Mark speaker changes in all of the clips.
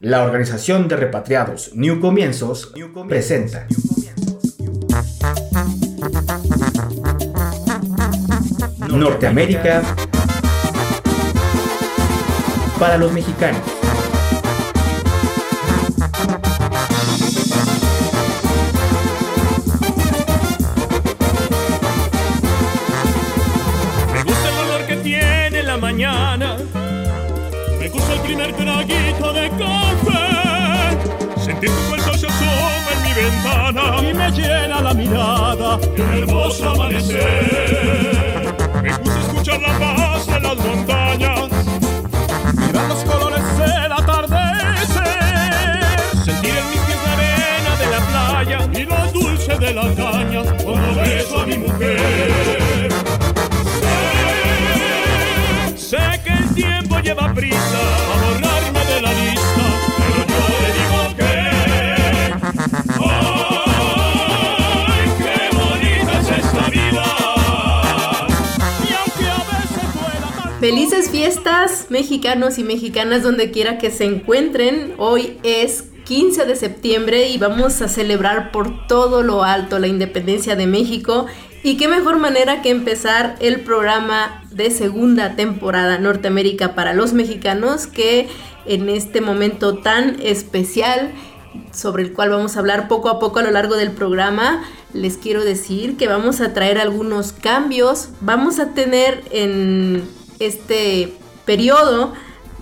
Speaker 1: La Organización de Repatriados New Comienzos presenta. Norteamérica para los mexicanos.
Speaker 2: Y me llena la mirada. Qué hermoso amanecer. Me gusta escuchar la paz de las montañas. Mirar los colores del atardecer. Sentir en mis pies la arena de la playa y lo dulce de la caña cuando beso a mi mujer. Sé que el tiempo lleva prisa
Speaker 3: Felices fiestas mexicanos y mexicanas donde quiera que se encuentren. Hoy es 15 de septiembre y vamos a celebrar por todo lo alto la independencia de México. Y qué mejor manera que empezar el programa de segunda temporada Norteamérica para los mexicanos que en este momento tan especial sobre el cual vamos a hablar poco a poco a lo largo del programa. Les quiero decir que vamos a traer algunos cambios. Vamos a tener en este periodo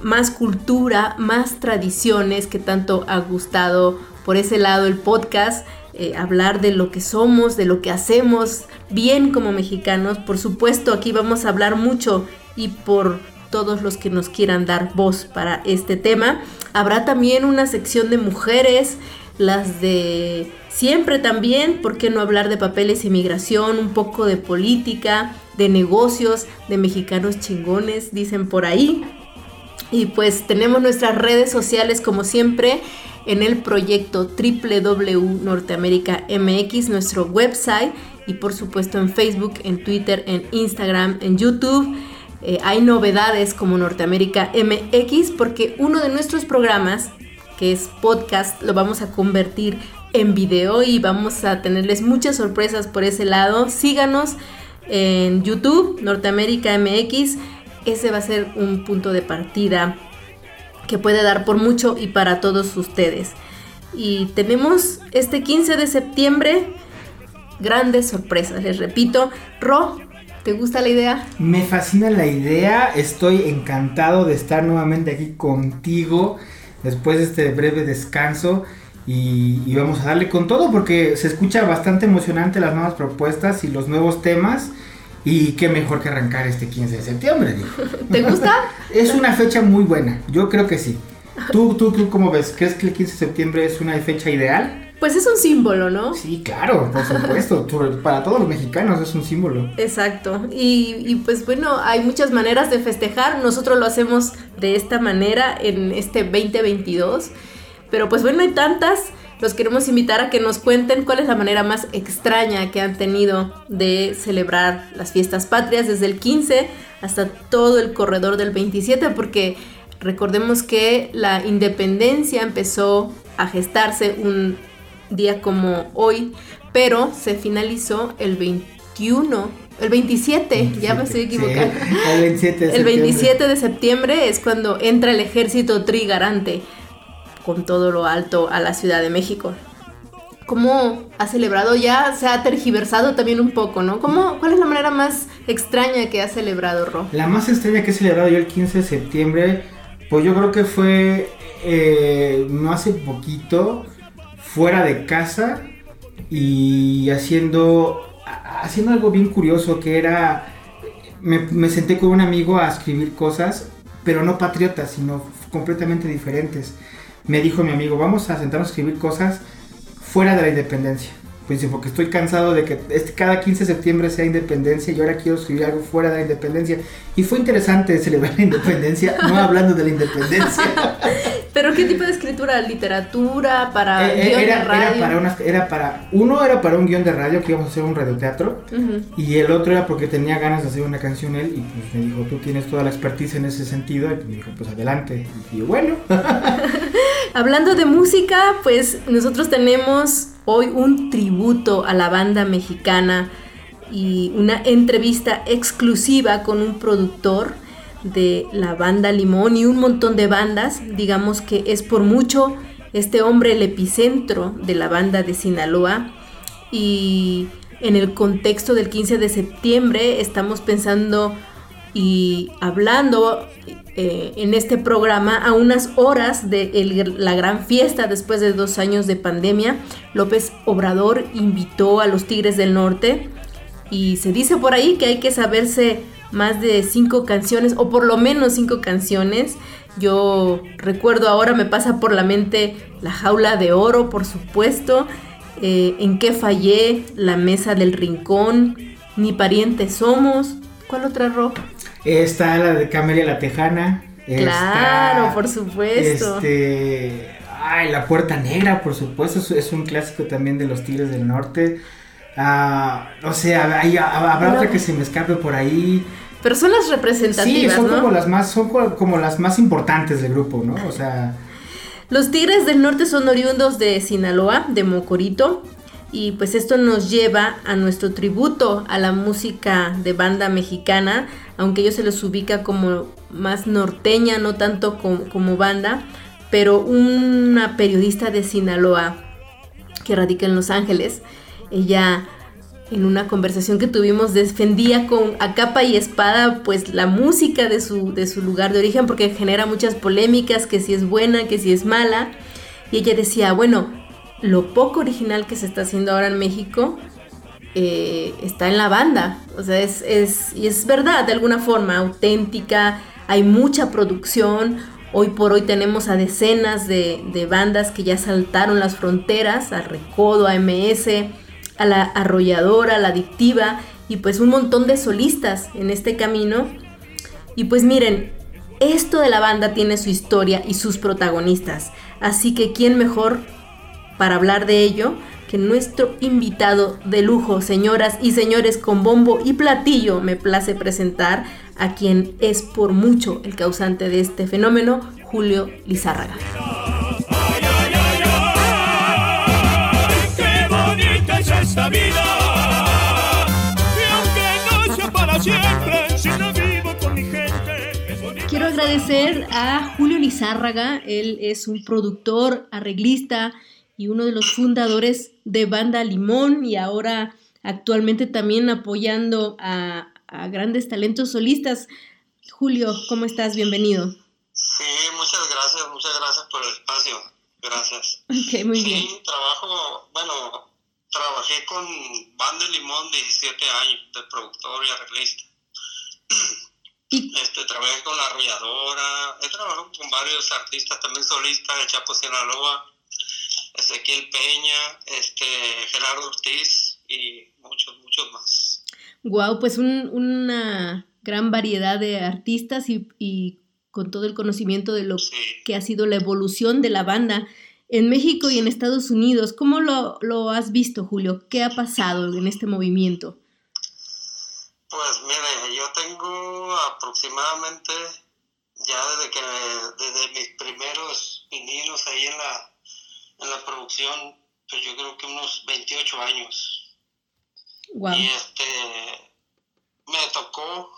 Speaker 3: más cultura, más tradiciones que tanto ha gustado por ese lado el podcast. eh, hablar de lo que somos, de lo que hacemos bien como mexicanos. Por supuesto, aquí vamos a hablar mucho y por todos los que nos quieran dar voz para este tema. Habrá también una sección de mujeres, las de siempre también, ¿por qué no hablar de papeles y migración? Un poco de política, de negocios, de mexicanos chingones, dicen por ahí. Y pues tenemos nuestras redes sociales como siempre en el proyecto www Norteamérica MX, nuestro website y por supuesto en Facebook, en Twitter, en Instagram, en YouTube. Eh, hay novedades como Norteamérica MX porque uno de nuestros programas, que es podcast, lo vamos a convertir en video y vamos a tenerles muchas sorpresas por ese lado. Síganos en YouTube, Norteamérica MX. Ese va a ser un punto de partida que puede dar por mucho y para todos ustedes. Y tenemos este 15 de septiembre grandes sorpresas, les repito. Ro, ¿te gusta la idea?
Speaker 4: Me fascina la idea, estoy encantado de estar nuevamente aquí contigo después de este breve descanso y, y vamos a darle con todo porque se escucha bastante emocionante las nuevas propuestas y los nuevos temas y qué mejor que arrancar este 15 de septiembre. digo.
Speaker 3: ¿Te gusta?
Speaker 4: Es una fecha muy buena, yo creo que sí. ¿Tú, tú, tú cómo ves? ¿Crees que el 15 de septiembre es una fecha ideal?
Speaker 3: Pues es un símbolo, ¿no?
Speaker 4: Sí, claro, por supuesto. Para todos los mexicanos es un símbolo.
Speaker 3: Exacto. Y, y, pues bueno, hay muchas maneras de festejar. Nosotros lo hacemos de esta manera en este 2022. Pero pues bueno, hay tantas. Los queremos invitar a que nos cuenten cuál es la manera más extraña que han tenido de celebrar las fiestas patrias desde el 15 hasta todo el corredor del 27, porque recordemos que la independencia empezó a gestarse un día como hoy, pero se finalizó el 21, el 27, ya me estoy
Speaker 4: Sí,
Speaker 3: equivocando.
Speaker 4: el 27 de
Speaker 3: El
Speaker 4: septiembre.
Speaker 3: 27 de septiembre es cuando entra el ejército trigarante con todo lo alto a la Ciudad de México. ¿Cómo ha celebrado ya? Se ha tergiversado también un poco, ¿no? ¿Cómo, ¿Cuál es la manera más extraña que ha celebrado Ro?
Speaker 4: La más extraña que he celebrado yo el 15 de septiembre, pues yo creo que fue eh, no hace poquito, fuera de casa y haciendo, haciendo algo bien curioso que era, me, me senté con un amigo a escribir cosas, pero no patriotas, sino completamente diferentes. Me dijo mi amigo, vamos a sentarnos a escribir cosas fuera de la independencia. Pues porque estoy cansado de que este, cada 15 de septiembre sea independencia y ahora quiero escribir algo fuera de la independencia. Y fue interesante celebrar la independencia, no hablando de la independencia.
Speaker 3: ¿Pero qué tipo de escritura? ¿Literatura? ¿Para
Speaker 4: Eh, eh,
Speaker 3: guion
Speaker 4: era,
Speaker 3: de radio?
Speaker 4: era para unas- era para, uno era para un guion de radio que íbamos a hacer un radioteatro
Speaker 3: Ujú.
Speaker 4: y el otro era porque tenía ganas de hacer una canción él y pues me dijo, tú tienes toda la expertise en ese sentido y me dijo, pues adelante. Y yo, bueno,
Speaker 3: Hablando de música, pues nosotros tenemos hoy un tributo a la banda mexicana y una entrevista exclusiva con un productor de la banda Limón y un montón de bandas. Digamos que es por mucho este hombre el epicentro de la banda de Sinaloa y en el contexto del 15 de septiembre estamos pensando y hablando eh, en este programa a unas horas de la gran fiesta después de dos años de pandemia. López Obrador invitó a los Tigres del Norte y se dice por ahí que hay que saberse más de cinco canciones o por lo menos cinco canciones. Yo recuerdo ahora me pasa por la mente La Jaula de Oro, por supuesto. eh, en qué fallé, La Mesa del Rincón, Ni parientes somos. ¿Cuál otra ropa?
Speaker 4: Está la de Camelia la Tejana.
Speaker 3: Claro,
Speaker 4: está,
Speaker 3: por supuesto.
Speaker 4: Este, ay, La Puerta Negra, por supuesto, es, un clásico también de los Tigres del Norte. Ah, no sé, hay- habrá
Speaker 3: No.
Speaker 4: otra que se me escape por ahí.
Speaker 3: Personas
Speaker 4: Sí,
Speaker 3: representativas,
Speaker 4: son
Speaker 3: ¿no?
Speaker 4: como las más, son co- como las más importantes del grupo, ¿no? O sea,
Speaker 3: Los Tigres del Norte son oriundos de Sinaloa, de Mocorito, y pues esto nos lleva a nuestro tributo a la música de banda mexicana, aunque ellos se los ubica como más norteña, no tanto como, banda, pero una periodista de Sinaloa que radica en Los Ángeles, ella en una conversación que tuvimos defendía con a capa y espada pues la música de su, de su lugar de origen porque genera muchas polémicas, que si es buena, que si es mala. Y ella decía, bueno, lo poco original que se está haciendo ahora en México eh, está en la banda. O sea, es, es, y es verdad, de alguna forma, auténtica, hay mucha producción. Hoy por hoy tenemos a decenas de, de bandas que ya saltaron las fronteras, a Recodo, a MS, a la arrolladora, a la adictiva, y pues un montón de solistas en este camino. Y pues miren, esto de la banda tiene su historia y sus protagonistas. Así que quién mejor para hablar de ello que nuestro invitado de lujo, señoras y señores, con bombo y platillo, me place presentar a quien es por mucho el causante de este fenómeno, Julio Lizárraga.
Speaker 2: Ay, ay, ay, ay, qué bonita es esta vida. Y aunque no sea para siempre, si no vivo con mi gente, es bonita.
Speaker 3: Quiero agradecer a Julio Lizárraga, él es un productor, arreglista y uno de los fundadores de Banda Limón y ahora actualmente también apoyando a, a grandes talentos solistas. Julio, ¿cómo estás? Bienvenido.
Speaker 5: Sí, muchas gracias, muchas gracias por el espacio. Gracias.
Speaker 3: Ok, muy bien.
Speaker 5: Sí, trabajo, bueno, trabajé con Banda Limón 17 años de productor y arreglista. Este, trabajé con La Arrolladora, he trabajado con varios artistas también solistas, el Chapo Sinaloa, Ezequiel Peña, este, Gerardo Ortiz y muchos, muchos más.
Speaker 3: Wow, pues un- una gran variedad de artistas y, y con todo el conocimiento de lo
Speaker 5: Sí.
Speaker 3: que ha sido la evolución de la banda en México y en Estados Unidos. ¿Cómo lo, lo has visto, Julio? ¿Qué ha pasado en este movimiento?
Speaker 5: Pues mire, yo tengo aproximadamente, ya desde que, desde mis primeros vinilos ahí en la, en la producción, pues yo creo que unos 28 años.
Speaker 3: Wow.
Speaker 5: Y este, me tocó,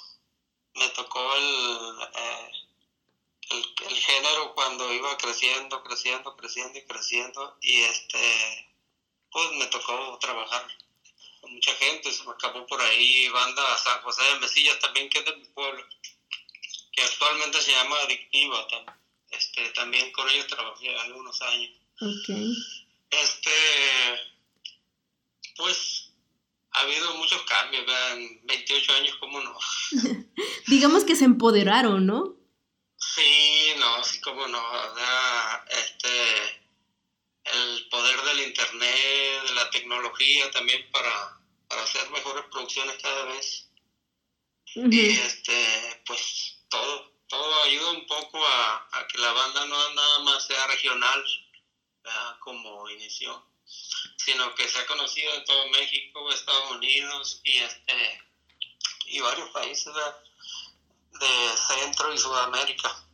Speaker 5: me tocó el, eh, el, el género cuando iba creciendo, creciendo, creciendo y creciendo. Y este, pues me tocó trabajar con mucha gente, se me acabó por ahí banda San José de Mesillas también, que es de mi pueblo, que actualmente se llama Adictiva. Este, también con ellos trabajé algunos años.
Speaker 3: Ok.
Speaker 5: Este, pues ha habido muchos cambios, ¿verdad? en 28 años, ¿cómo no?
Speaker 3: Digamos que se empoderaron, ¿no?
Speaker 5: Sí, no, sí, cómo no. Este, el poder del internet, de la tecnología también para, para hacer mejores producciones cada vez. Y este, pues todo, todo ayuda un poco a, a, que la banda no nada más sea regional, como inició, sino que sea conocido en todo México, Estados Unidos y este y varios países de Centro y Sudamérica.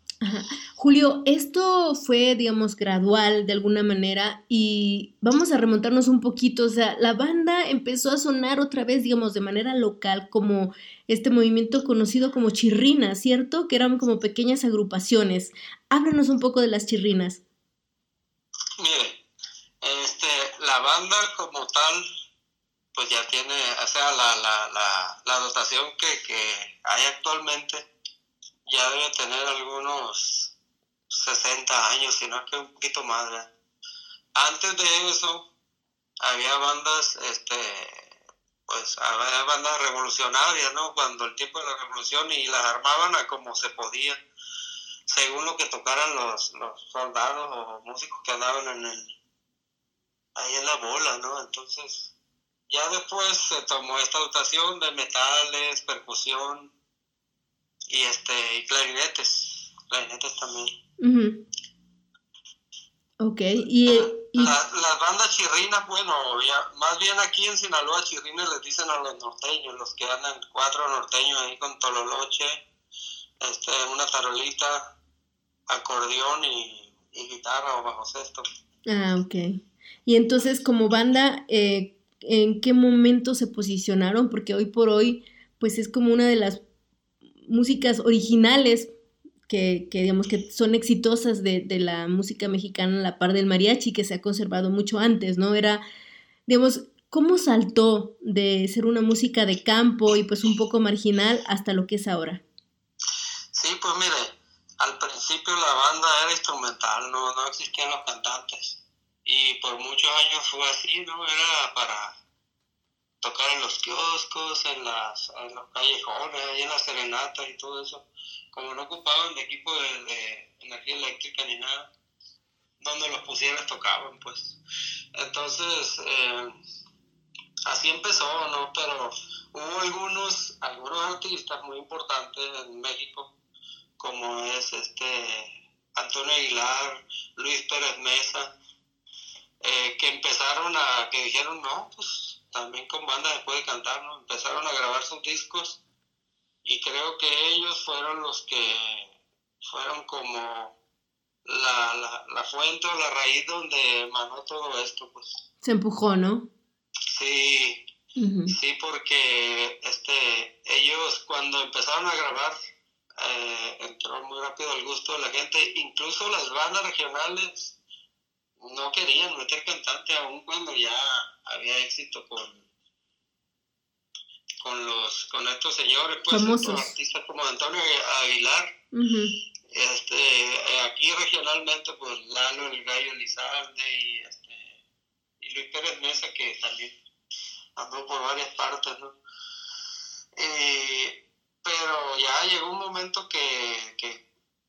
Speaker 3: Julio, esto fue, digamos, gradual de alguna manera y vamos a remontarnos un poquito, o sea, la banda empezó a sonar otra vez, digamos, de manera local como este movimiento conocido como chirrina, ¿cierto? Que eran como pequeñas agrupaciones. Háblanos un poco de las chirrinas.
Speaker 5: Mire, este, la banda como tal, pues ya tiene, o sea, la, la, la, la dotación que, que hay actualmente ya debe tener algunos 60 años, sino que un poquito más. Antes de eso, había bandas, este, pues había bandas revolucionarias, ¿no? Cuando el tiempo de la revolución y las armaban a como se podía, según lo que tocaran los, los soldados o músicos que andaban en el, ahí en la bola, ¿no? Entonces, ya después se tomó esta dotación de metales, percusión, y este y clarinetes, clarinetes también.
Speaker 3: Ok, y,
Speaker 5: las bandas chirrinas, bueno, ya, más bien aquí en Sinaloa chirrines les dicen a los norteños, los que andan cuatro norteños ahí con tololoche, este, una tarolita, acordeón y, guitarra o bajo sexto.
Speaker 3: Ah, ok. Y entonces como banda, eh, ¿en qué momento se posicionaron? Porque hoy por hoy, pues es como una de las músicas originales que, digamos que son exitosas de, la música mexicana a la par del mariachi que se ha conservado mucho antes, ¿no? Era, digamos, ¿cómo saltó de ser una música de campo y pues un poco marginal hasta lo que es ahora?
Speaker 5: Pues mire, al principio la banda era instrumental, no, no existían los cantantes. Y por muchos años fue así, ¿no? Era para tocar en los kioscos, en, las, en los callejones, ahí en las serenatas y todo eso. Como no ocupaban de equipo de, energía eléctrica ni nada, donde los pusieras tocaban, pues. Entonces, eh, así empezó, ¿no? Pero hubo algunos, algunos artistas muy importantes en México, como es este Antonio Aguilar, Luis Pérez Mesa, eh, que empezaron a, que dijeron, no, pues también con banda después de cantar, ¿no? Empezaron a grabar sus discos y creo que ellos fueron los que fueron como la, la, la fuente o la raíz donde emanó todo esto, pues.
Speaker 3: Se empujó, ¿no?
Speaker 5: Sí, sí, porque este, ellos cuando empezaron a grabar eh, entró muy rápido al gusto de la gente, incluso las bandas regionales no querían meter cantante aún cuando ya había éxito con con los con estos señores pues estos artistas como Antonio Aguilar. Este eh, aquí regionalmente pues Lalo el Gallo Lizarde y este y Luis Pérez Mesa que también andó por varias partes no pero ya llegó un momento que, que,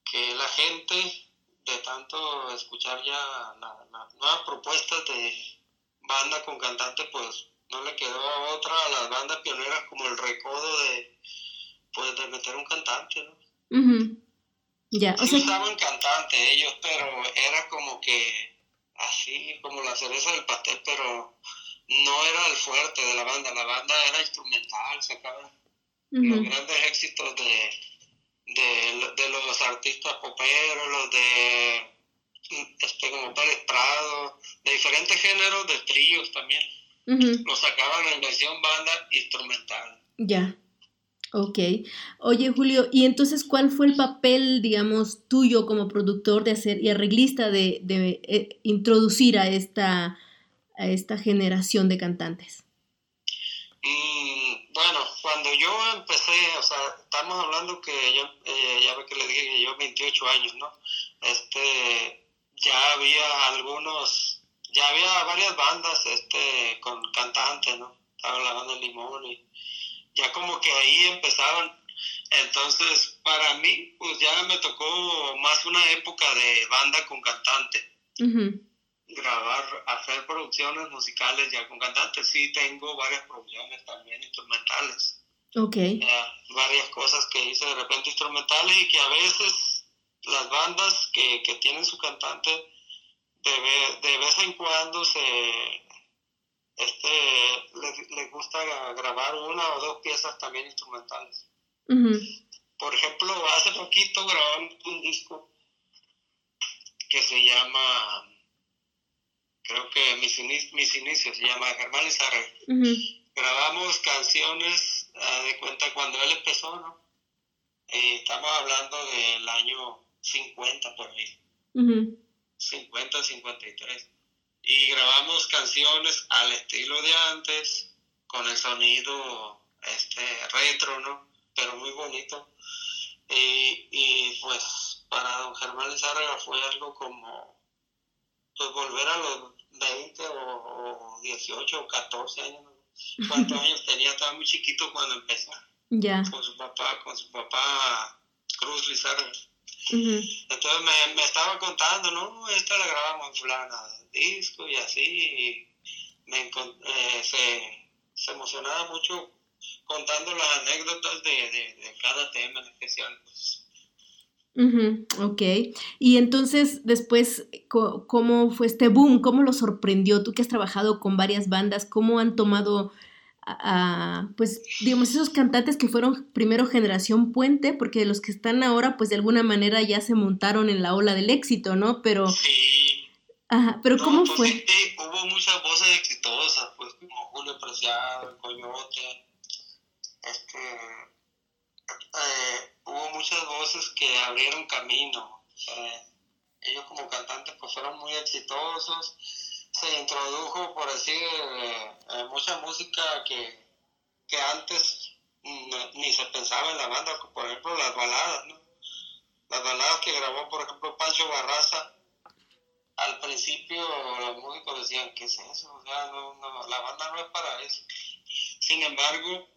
Speaker 5: que la gente de tanto escuchar ya las nuevas propuestas de banda con cantante, pues no le quedó otra a las bandas pioneras como el recodo de, pues, de meter un cantante, ¿no?
Speaker 3: Ya,
Speaker 5: sí estaban cantantes ellos, pero era como que así, como la cereza del pastel, pero no era el fuerte de la banda, la banda era instrumental, los grandes éxitos de de, de los artistas poperos, los de este como Pérez Prado, de diferentes géneros de tríos también. Los sacaban en versión banda instrumental.
Speaker 3: Ya. Ok. Oye, Julio, ¿y entonces cuál fue el papel, digamos, tuyo como productor de hacer y arreglista de, de eh, introducir a esta, a esta generación de cantantes?
Speaker 5: Mm, bueno, cuando yo empecé, o sea, estamos hablando que yo, eh, ya ve que le dije que yo 28 años, ¿no? Este, ya había algunos, ya había varias bandas, este, con cantantes, ¿no? Estaba la banda Limón y ya como que ahí empezaban. Entonces, para mí, pues ya me tocó más una época de banda con cantante. Grabar, hacer producciones musicales ya con cantantes. Sí, tengo varias producciones también instrumentales.
Speaker 3: Ok.
Speaker 5: varias cosas que hice de repente instrumentales y que a veces las bandas que, que tienen su cantante de, de vez en cuando se este les, gusta grabar una o dos piezas también instrumentales. Por ejemplo, hace poquito grabamos un disco que se llama, creo que mis, mis inicios, se llama Germán Lizarre. Grabamos canciones ah, de cuenta cuando él empezó, ¿no? Eh, estamos hablando del año 50 por ahí. 50, 53. Y grabamos canciones al estilo de antes, con el sonido este retro, ¿no? Pero muy bonito. Y, y pues para don Germán Lizárraga fue algo como pues volver a los 20 o, 18 o 14 años. ¿Cuántos años tenía? Estaba muy chiquito cuando empezó.
Speaker 3: Ya.
Speaker 5: Con su papá, con su papá Cruz Lizárraga. Entonces me, me, estaba contando, ¿no? Esta la grabamos en fulana disco y así. me, eh, se, se, emocionaba mucho contando las anécdotas de, de, cada tema en especial.
Speaker 3: Ok, y entonces después, ¿cómo fue este boom? ¿Cómo lo sorprendió? Tú que has trabajado con varias bandas, ¿cómo han tomado a, pues, digamos, esos cantantes que fueron primero generación puente, porque los que están ahora, pues de alguna manera ya se montaron en la ola del éxito, ¿no? Pero...
Speaker 5: Sí.
Speaker 3: Ajá, pero ¿cómo
Speaker 5: pues,
Speaker 3: fue?
Speaker 5: Sí, hubo muchas voces exitosas, pues como Julio Preciado, Coyote, este, eh, hubo muchas voces que abrieron camino. ellos como cantantes pues fueron muy exitosos se introdujo, por decir, eh, eh, mucha música que, que antes ni se pensaba en la banda, por ejemplo las baladas, ¿no? Las baladas que grabó, por ejemplo, Pancho Barraza, al principio los músicos decían, ¿qué es eso? O sea, no, no, la banda no es para eso. Sin embargo,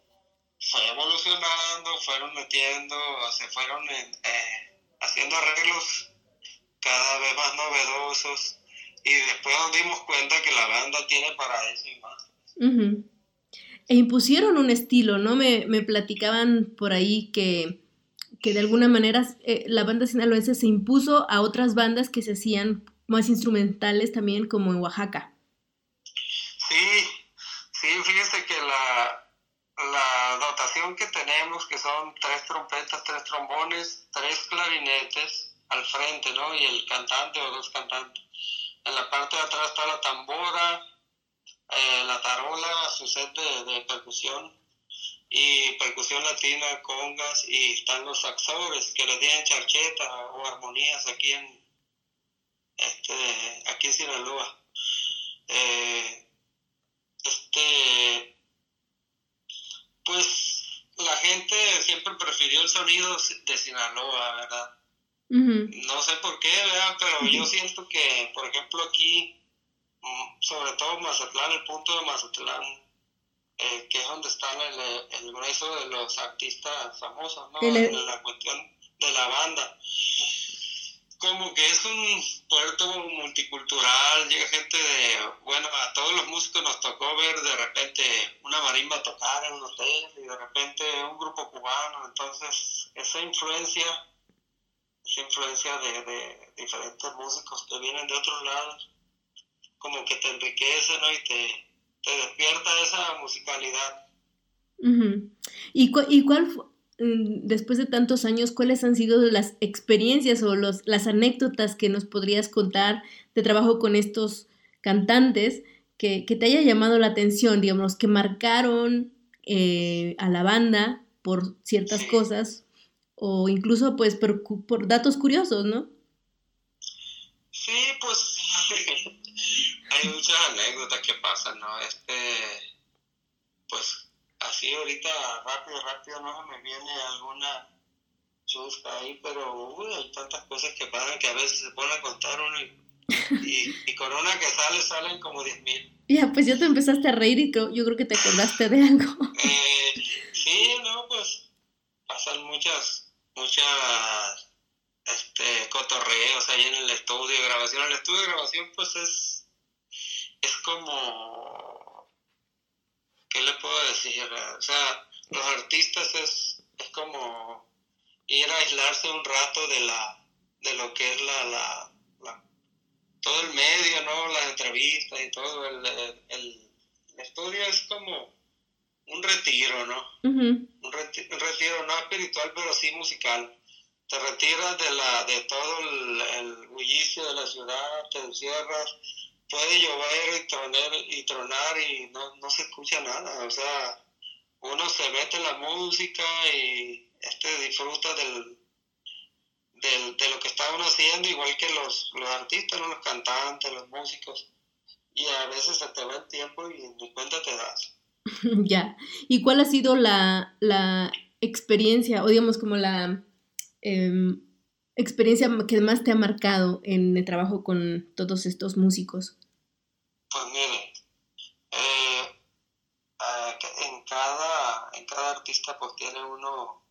Speaker 5: fue evolucionando, fueron metiendo, se fueron eh, haciendo arreglos cada vez más novedosos y después nos dimos cuenta que la banda tiene para eso y más.
Speaker 3: E impusieron un estilo, ¿no? Me, me platicaban por ahí que, que de alguna manera eh, la banda sinaloense se impuso a otras bandas que se hacían más instrumentales también, como en Oaxaca.
Speaker 5: Sí, sí, fíjese que la, la dotación que tenemos, que son tres trompetas, tres trombones, tres clarinetes al frente, ¿no? Y el cantante o dos cantantes en la parte de atrás está la tambora, eh, la tarola, su set de, percusión y percusión latina, congas y están los saxores que le tienen charcheta o armonías aquí en este aquí en Sinaloa. Eh, este pues la gente siempre prefirió el sonido de Sinaloa, ¿verdad? No sé por qué, pero yo siento que, por ejemplo, aquí, mm, sobre todo Mazatlán, el punto de Mazatlán, eh, que es donde está el, el, grueso de los artistas famosos, ¿no? En la cuestión de la banda. Como que es un puerto multicultural, llega gente de, bueno, a todos los músicos nos tocó ver de repente una marimba tocar en un hotel y de repente un grupo cubano, entonces esa influencia influencia de, diferentes músicos que vienen de otros lados, como que te enriquece, ¿no? Y te, despierta esa musicalidad.
Speaker 3: ¿Y, ¿Y cuál mm, después de tantos años, cuáles han sido las experiencias o los, las anécdotas que nos podrías contar de trabajo con estos cantantes que, te haya llamado la atención, digamos, que marcaron eh, a la banda por ciertas cosas o incluso pues por, por datos curiosos, ¿no?
Speaker 5: Sí, pues hay muchas anécdotas que pasan, ¿no? Este, pues así ahorita rápido, rápido no me viene alguna chusca ahí, pero uy, hay tantas cosas que pasan que a veces se pone a contar uno y, y, con una que sale salen como 10 mil.
Speaker 3: Ya, pues ya te empezaste a reír y yo creo que te acordaste de algo.
Speaker 5: Eh, sí, no, pues pasan muchas muchas este, cotorreos ahí en el estudio de grabación. El estudio de grabación pues es, es como, ¿qué le puedo decir? O sea, los artistas es, es como ir a aislarse un rato de la de lo que es la, la, todo el medio, ¿no? Las entrevistas y todo, el, el, estudio es como un retiro, ¿no? un, retiro, no espiritual, pero sí musical. Te retiras de, la, de todo el, el bullicio de la ciudad, te encierras, puede llover y tronar y, tronar y no, no se escucha nada. O sea, uno se mete en la música y este disfruta del, de, lo que está uno haciendo, igual que los, los artistas, los cantantes, los músicos. Y a veces se te va el tiempo y ni cuenta te das.
Speaker 3: ya. ¿Y cuál ha sido la, la experiencia, o digamos como la em, experiencia que más te ha marcado en el trabajo con todos estos músicos?
Speaker 5: Pues mire, eh, en, cada, en cada artista pues tiene uno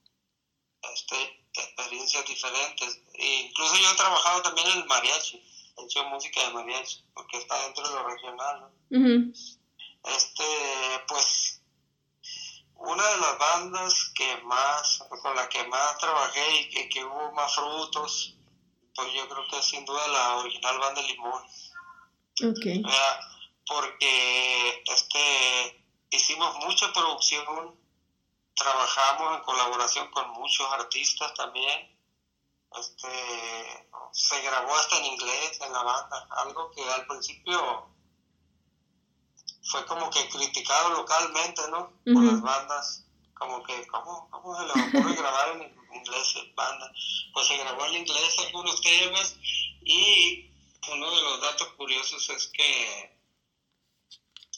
Speaker 5: este, experiencias diferentes. E incluso yo he trabajado también en el mariachi, he hecho música de mariachi, porque está dentro de lo regional. Este, pues, una de las bandas que más, con la que más trabajé y que, que hubo más frutos, pues yo creo que es sin duda la original banda Limón.
Speaker 3: Okay.
Speaker 5: Porque este, hicimos mucha producción trabajamos en colaboración con muchos artistas también. Este, se grabó hasta en inglés en la banda, algo que al principio fue como que criticado localmente, ¿no? Por las bandas, como que, ¿cómo, cómo se le ocurre grabar en inglés banda? Pues se grabó en inglés algunos temas y uno de los datos curiosos es que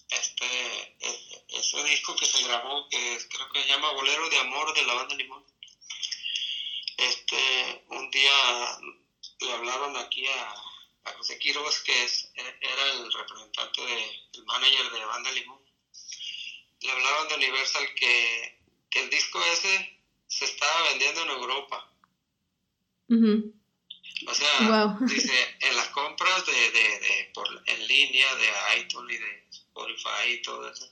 Speaker 5: este, ese disco que se grabó, que creo que se llama Bolero de Amor de la banda Limón. Este, un día le hablaron aquí a, a José Quiroz, que es, era el representante, de, el manager de banda Limón. Le hablaron de Universal que, que el disco ese se estaba vendiendo en Europa. O sea, dice, en las compras de, de, de, por, en línea de iTunes y de Spotify y todo eso,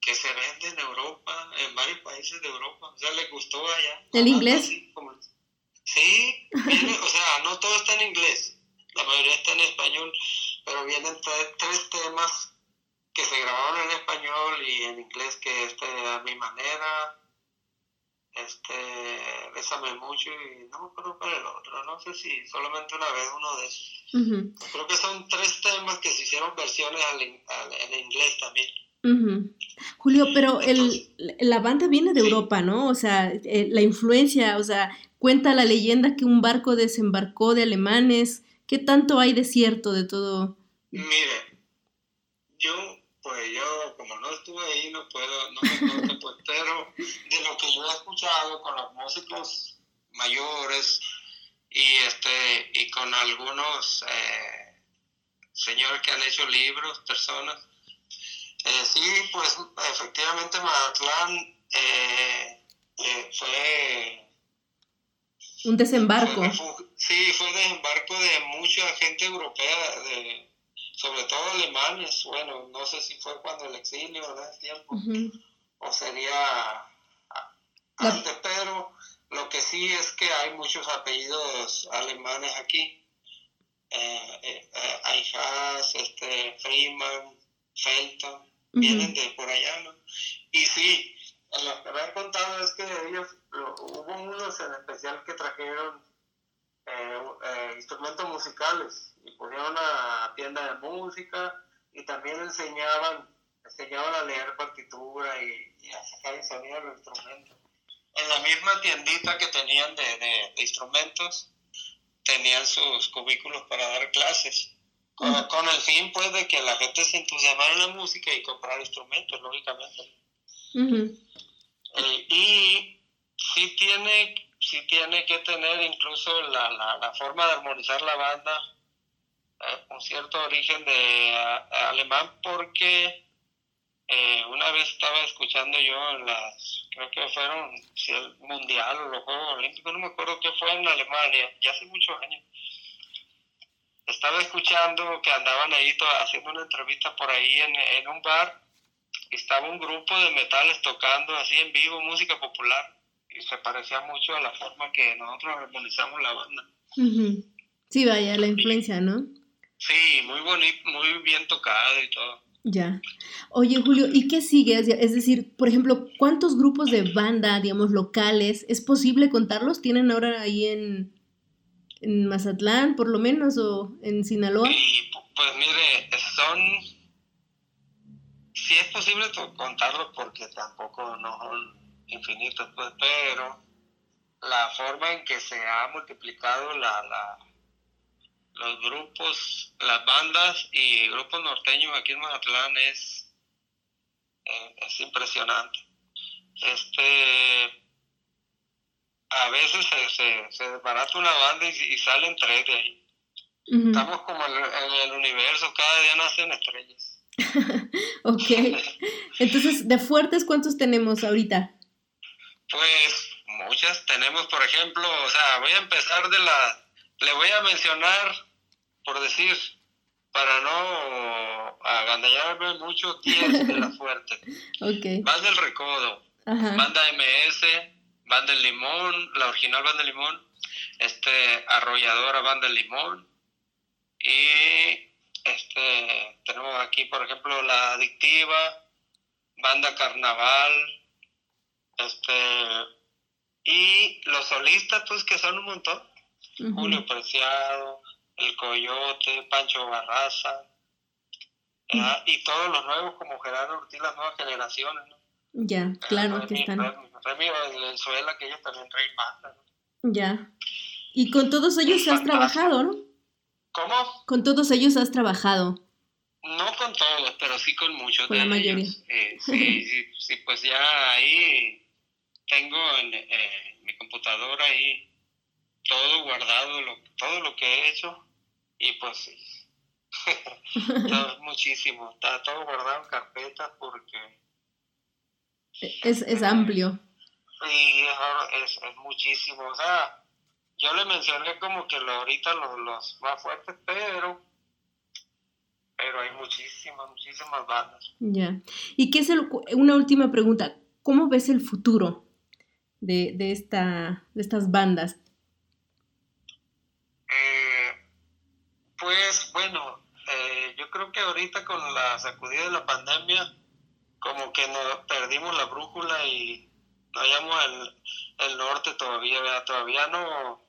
Speaker 5: que se vende en Europa, en varios países de Europa. O sea, le gustó allá.
Speaker 3: ¿El inglés?
Speaker 5: sí, o sea, no todo está en inglés, la mayoría está en español, pero vienen tres, temas que se grabaron en español y en inglés, que este a mi manera, este, Bésame mucho y no me acuerdo cuál el otro, no sé si solamente una vez uno de esos. Creo que son tres temas que se hicieron versiones al, en inglés también.
Speaker 3: Julio, pero el, la banda viene de Europa, ¿no? O sea, eh, la influencia, o sea, cuenta la leyenda que un barco desembarcó de alemanes. ¿Qué tanto hay de cierto de todo?
Speaker 5: Mire, yo pues yo como no estuve ahí no puedo, no me pues, pero de lo que yo he escuchado con los músicos mayores y este y con algunos eh, señores que han hecho libros, personas, eh, sí, pues efectivamente Mazatlán eh, fue
Speaker 3: un desembarco.
Speaker 5: Sí, fue desembarco de mucha gente europea, de sobre todo alemanes, bueno, no sé si fue cuando el exilio en ese tiempo, o sería antes, pero lo que sí es que hay muchos apellidos alemanes aquí. Eh, eh, eh este, Freeman, Felton, vienen de por allá, ¿no? Y sí, lo que me han contado es que ellos, hubo unos en especial que trajeron eh, eh, instrumentos musicales y ponían una tienda de música y también enseñaban, enseñaban a leer partitura y, a sacar el sonido de los instrumentos. En la misma tiendita que tenían de, de, instrumentos, tenían sus cubículos para dar clases. Con, el fin, pues, de que la gente se entusiasmara en la música y comprar instrumentos, lógicamente. Eh, y sí tiene sí tiene que tener incluso la, la, forma de armonizar la banda eh, un cierto origen de alemán porque eh, una vez estaba escuchando yo en las, creo que fueron si el mundial o los Juegos Olímpicos, no me acuerdo qué fue en Alemania, ya hace muchos años. estaba escuchando que andaban ahí haciendo una entrevista por ahí en, en un bar. Estaba un grupo de metales tocando así en vivo música popular y se parecía mucho a la forma que nosotros armonizamos la banda.
Speaker 3: Sí, vaya, la influencia, ¿no?
Speaker 5: Sí, muy bonito, muy bien tocado y todo.
Speaker 3: Ya. Oye, Julio, ¿y qué sigue? Es decir, por ejemplo, ¿cuántos grupos de banda, digamos, locales, es posible contarlos? ¿Tienen ahora ahí en, en Mazatlán, por lo menos, o en Sinaloa?
Speaker 5: Sí, pues mire, son... Sí es posible contarlos porque tampoco no infinitos, pues, pero la forma en que se ha multiplicado la, la los grupos, las bandas y grupos norteños aquí en Mazatlán es, eh, es impresionante. Este, a veces se, se, se desbarata una banda y, salen tres de ahí. Estamos como en, el universo, cada día nacen estrellas.
Speaker 3: ok. Entonces, de fuertes, ¿cuántos tenemos ahorita?
Speaker 5: Pues muchas. Tenemos, por ejemplo, o sea, voy a empezar de la... Le voy a mencionar por decir, para no agandallarme mucho, 10 de la fuerte.
Speaker 3: okay.
Speaker 5: Banda El Recodo, Banda MS, Banda El Limón, la original Banda El Limón, este, Arrolladora Banda El Limón, y este, tenemos aquí, por ejemplo, La Adictiva, Banda Carnaval, este, y los solistas, pues que son un montón. Julio Preciado, el Coyote, Pancho Barraza, y todos los nuevos como Gerardo Ortiz, las nuevas generaciones, ¿no?
Speaker 3: Ya, claro que están.
Speaker 5: Remy, Venezuela, que ellos también traen banda,
Speaker 3: Ya. Y con todos ellos has trabajado, ¿no?
Speaker 5: ¿Cómo?
Speaker 3: Con todos ellos has trabajado.
Speaker 5: No con todos, pero sí con muchos.
Speaker 3: Con la mayoría.
Speaker 5: Eh, sí, sí, sí, pues ya ahí tengo en eh, mi computadora ahí todo guardado, lo, todo lo que he hecho y pues sí, muchísimo, está todo guardado en carpetas porque...
Speaker 3: Es, es amplio.
Speaker 5: Sí, es, es, muchísimo, o sea, yo le mencioné como que lo, ahorita los, los más fuertes, pero pero hay muchísimas, muchísimas bandas.
Speaker 3: Ya. ¿Y qué es el, una última pregunta? ¿Cómo ves el futuro de, de, esta, de estas bandas?
Speaker 5: Pues bueno, eh, yo creo que ahorita con la sacudida de la pandemia, como que nos perdimos la brújula y no hallamos el, el norte todavía, ¿verdad? todavía no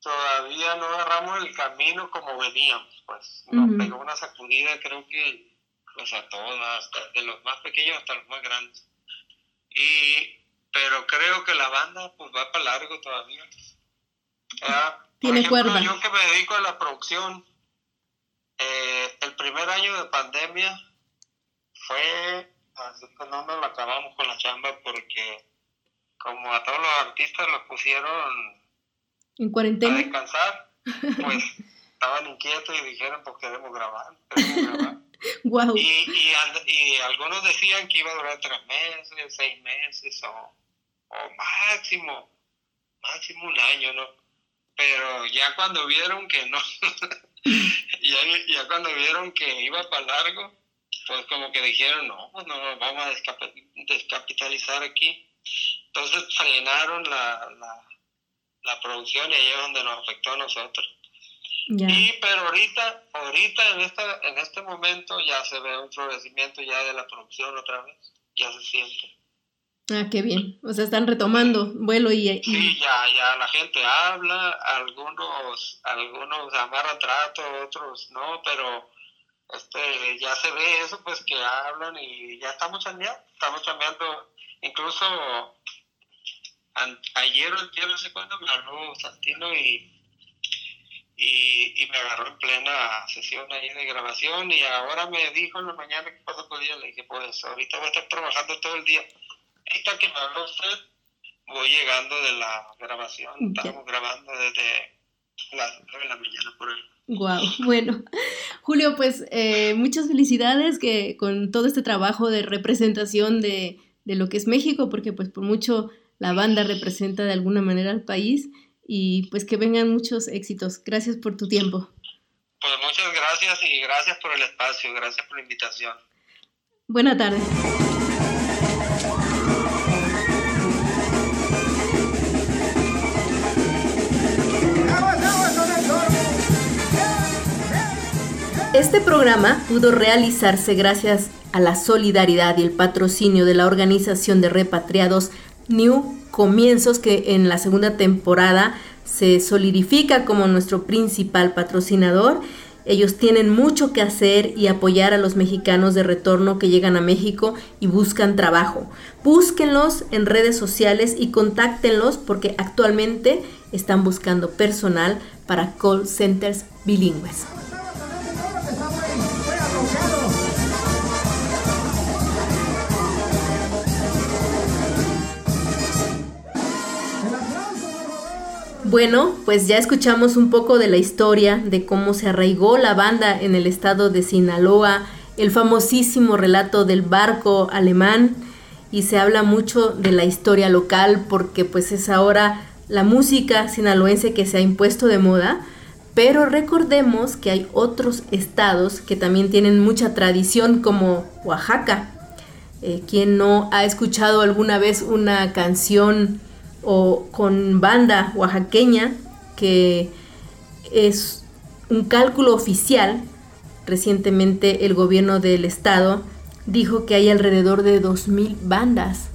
Speaker 5: todavía no agarramos el camino como veníamos, pues nos pegó una sacudida, creo que pues a todas, de los más pequeños hasta los más grandes. Y pero creo que la banda pues va para largo todavía.
Speaker 3: Tiene
Speaker 5: Yo que me dedico a la producción, eh, el primer año de pandemia fue, así que no nos lo acabamos con la chamba porque como a todos los artistas los pusieron
Speaker 3: en cuarentena
Speaker 5: a descansar, pues estaban inquietos y dijeron pues queremos grabar, queremos grabar. y, y, algunos decían que iba a durar tres meses, seis meses o, o máximo, máximo un año, ¿no? pero ya cuando vieron que no, ya, ya, cuando vieron que iba para largo, pues como que dijeron, no, pues no vamos a descapitalizar aquí. Entonces frenaron la, la, producción y ahí es donde nos afectó a nosotros. Y pero ahorita, ahorita en esta, en este momento ya se ve un florecimiento ya de la producción otra vez, ya se siente.
Speaker 3: Ah, qué bien. O sea, están retomando vuelo y,
Speaker 5: Sí, ya, ya la gente habla, algunos, algunos amarran trato, otros no, pero este, ya se ve eso, pues que hablan y ya estamos cambiando, estamos cambiando, incluso ayer o el no sé cuándo me habló Santino y, y, y, me agarró en plena sesión ahí de grabación y ahora me dijo en la mañana que cuando podía, le dije, pues ahorita voy a estar trabajando todo el día ahorita que me habló usted, voy llegando de la grabación. Estamos grabando desde las 9 de la mañana por ahí.
Speaker 3: Wow, bueno, Julio, pues eh, muchas felicidades que con todo este trabajo de representación de, de, lo que es México, porque pues por mucho la banda representa de alguna manera al país y pues que vengan muchos éxitos. Gracias por tu tiempo.
Speaker 1: Pues muchas gracias y gracias por el espacio, gracias por la invitación.
Speaker 3: Buena tarde. Este programa pudo realizarse gracias a la solidaridad y el patrocinio de la organización de repatriados New Comienzos, que en la segunda temporada se solidifica como nuestro principal patrocinador. Ellos tienen mucho que hacer y apoyar a los mexicanos de retorno que llegan a México y buscan trabajo. Búsquenlos en redes sociales y contáctenlos porque actualmente están buscando personal para call centers bilingües. Bueno, pues ya escuchamos un poco de la historia de cómo se arraigó la banda en el estado de Sinaloa, el famosísimo relato del barco alemán y se habla mucho de la historia local porque pues es ahora la música sinaloense que se ha impuesto de moda, pero recordemos que hay otros estados que también tienen mucha tradición como Oaxaca. Eh, quien no ha escuchado alguna vez una canción o con banda oaxaqueña, que es un cálculo oficial. Recientemente el gobierno del estado dijo que hay alrededor de 2.000 bandas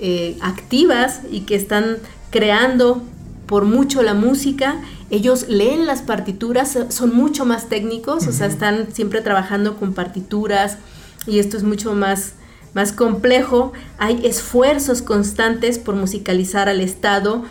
Speaker 3: eh, activas y que están creando por mucho la música. Ellos leen las partituras, son mucho más técnicos, o sea, están siempre trabajando con partituras y esto es mucho más más complejo, hay esfuerzos constantes por musicalizar al Estado,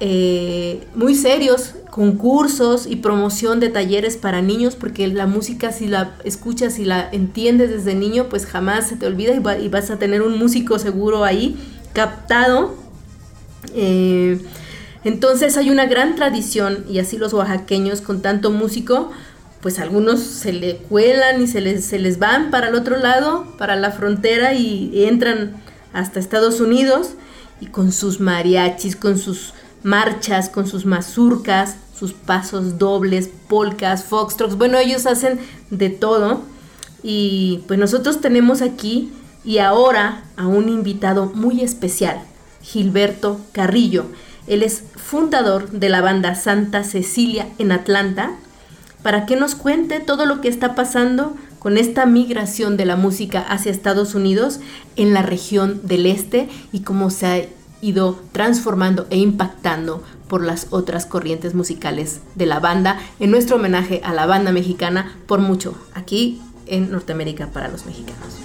Speaker 3: eh, muy serios, concursos y promoción de talleres para niños, porque la música si la escuchas y la entiendes desde niño, pues jamás se te olvida y, vas a tener un músico seguro ahí, captado. Eh, entonces hay una gran tradición, y así los oaxaqueños con tanto músico, pues algunos se le cuelan y se les, se les van para el otro lado, para la frontera y entran hasta Estados Unidos y con sus mariachis, con sus marchas, con sus mazurcas, sus pasos dobles, polcas, foxtrots, bueno, ellos hacen de todo. Y pues nosotros tenemos aquí y ahora a un invitado muy especial, Gilberto Carrillo. Él es fundador de la banda Santa Cecilia en Atlanta para que nos cuente todo lo que está pasando con esta migración de la música hacia Estados Unidos en la región del este y cómo se ha ido transformando e impactando por las otras corrientes musicales de la banda en nuestro homenaje a la banda mexicana por mucho aquí en Norteamérica para los mexicanos.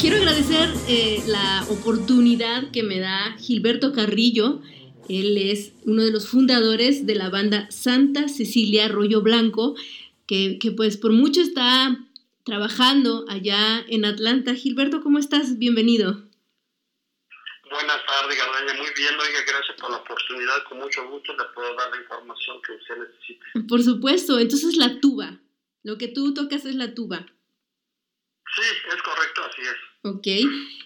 Speaker 3: Quiero agradecer eh, la oportunidad que me da Gilberto Carrillo. Él es uno de los fundadores de la banda Santa Cecilia Arroyo Blanco, que, pues por mucho está trabajando allá en Atlanta. Gilberto, ¿cómo estás? Bienvenido.
Speaker 1: Buenas tardes, Gardaña. Muy bien, oiga, gracias por la oportunidad. Con mucho gusto le puedo dar la información que usted necesite.
Speaker 3: Por supuesto. Entonces, la tuba. Lo que tú tocas es la tuba.
Speaker 1: Sí, es correcto, así es.
Speaker 3: Ok.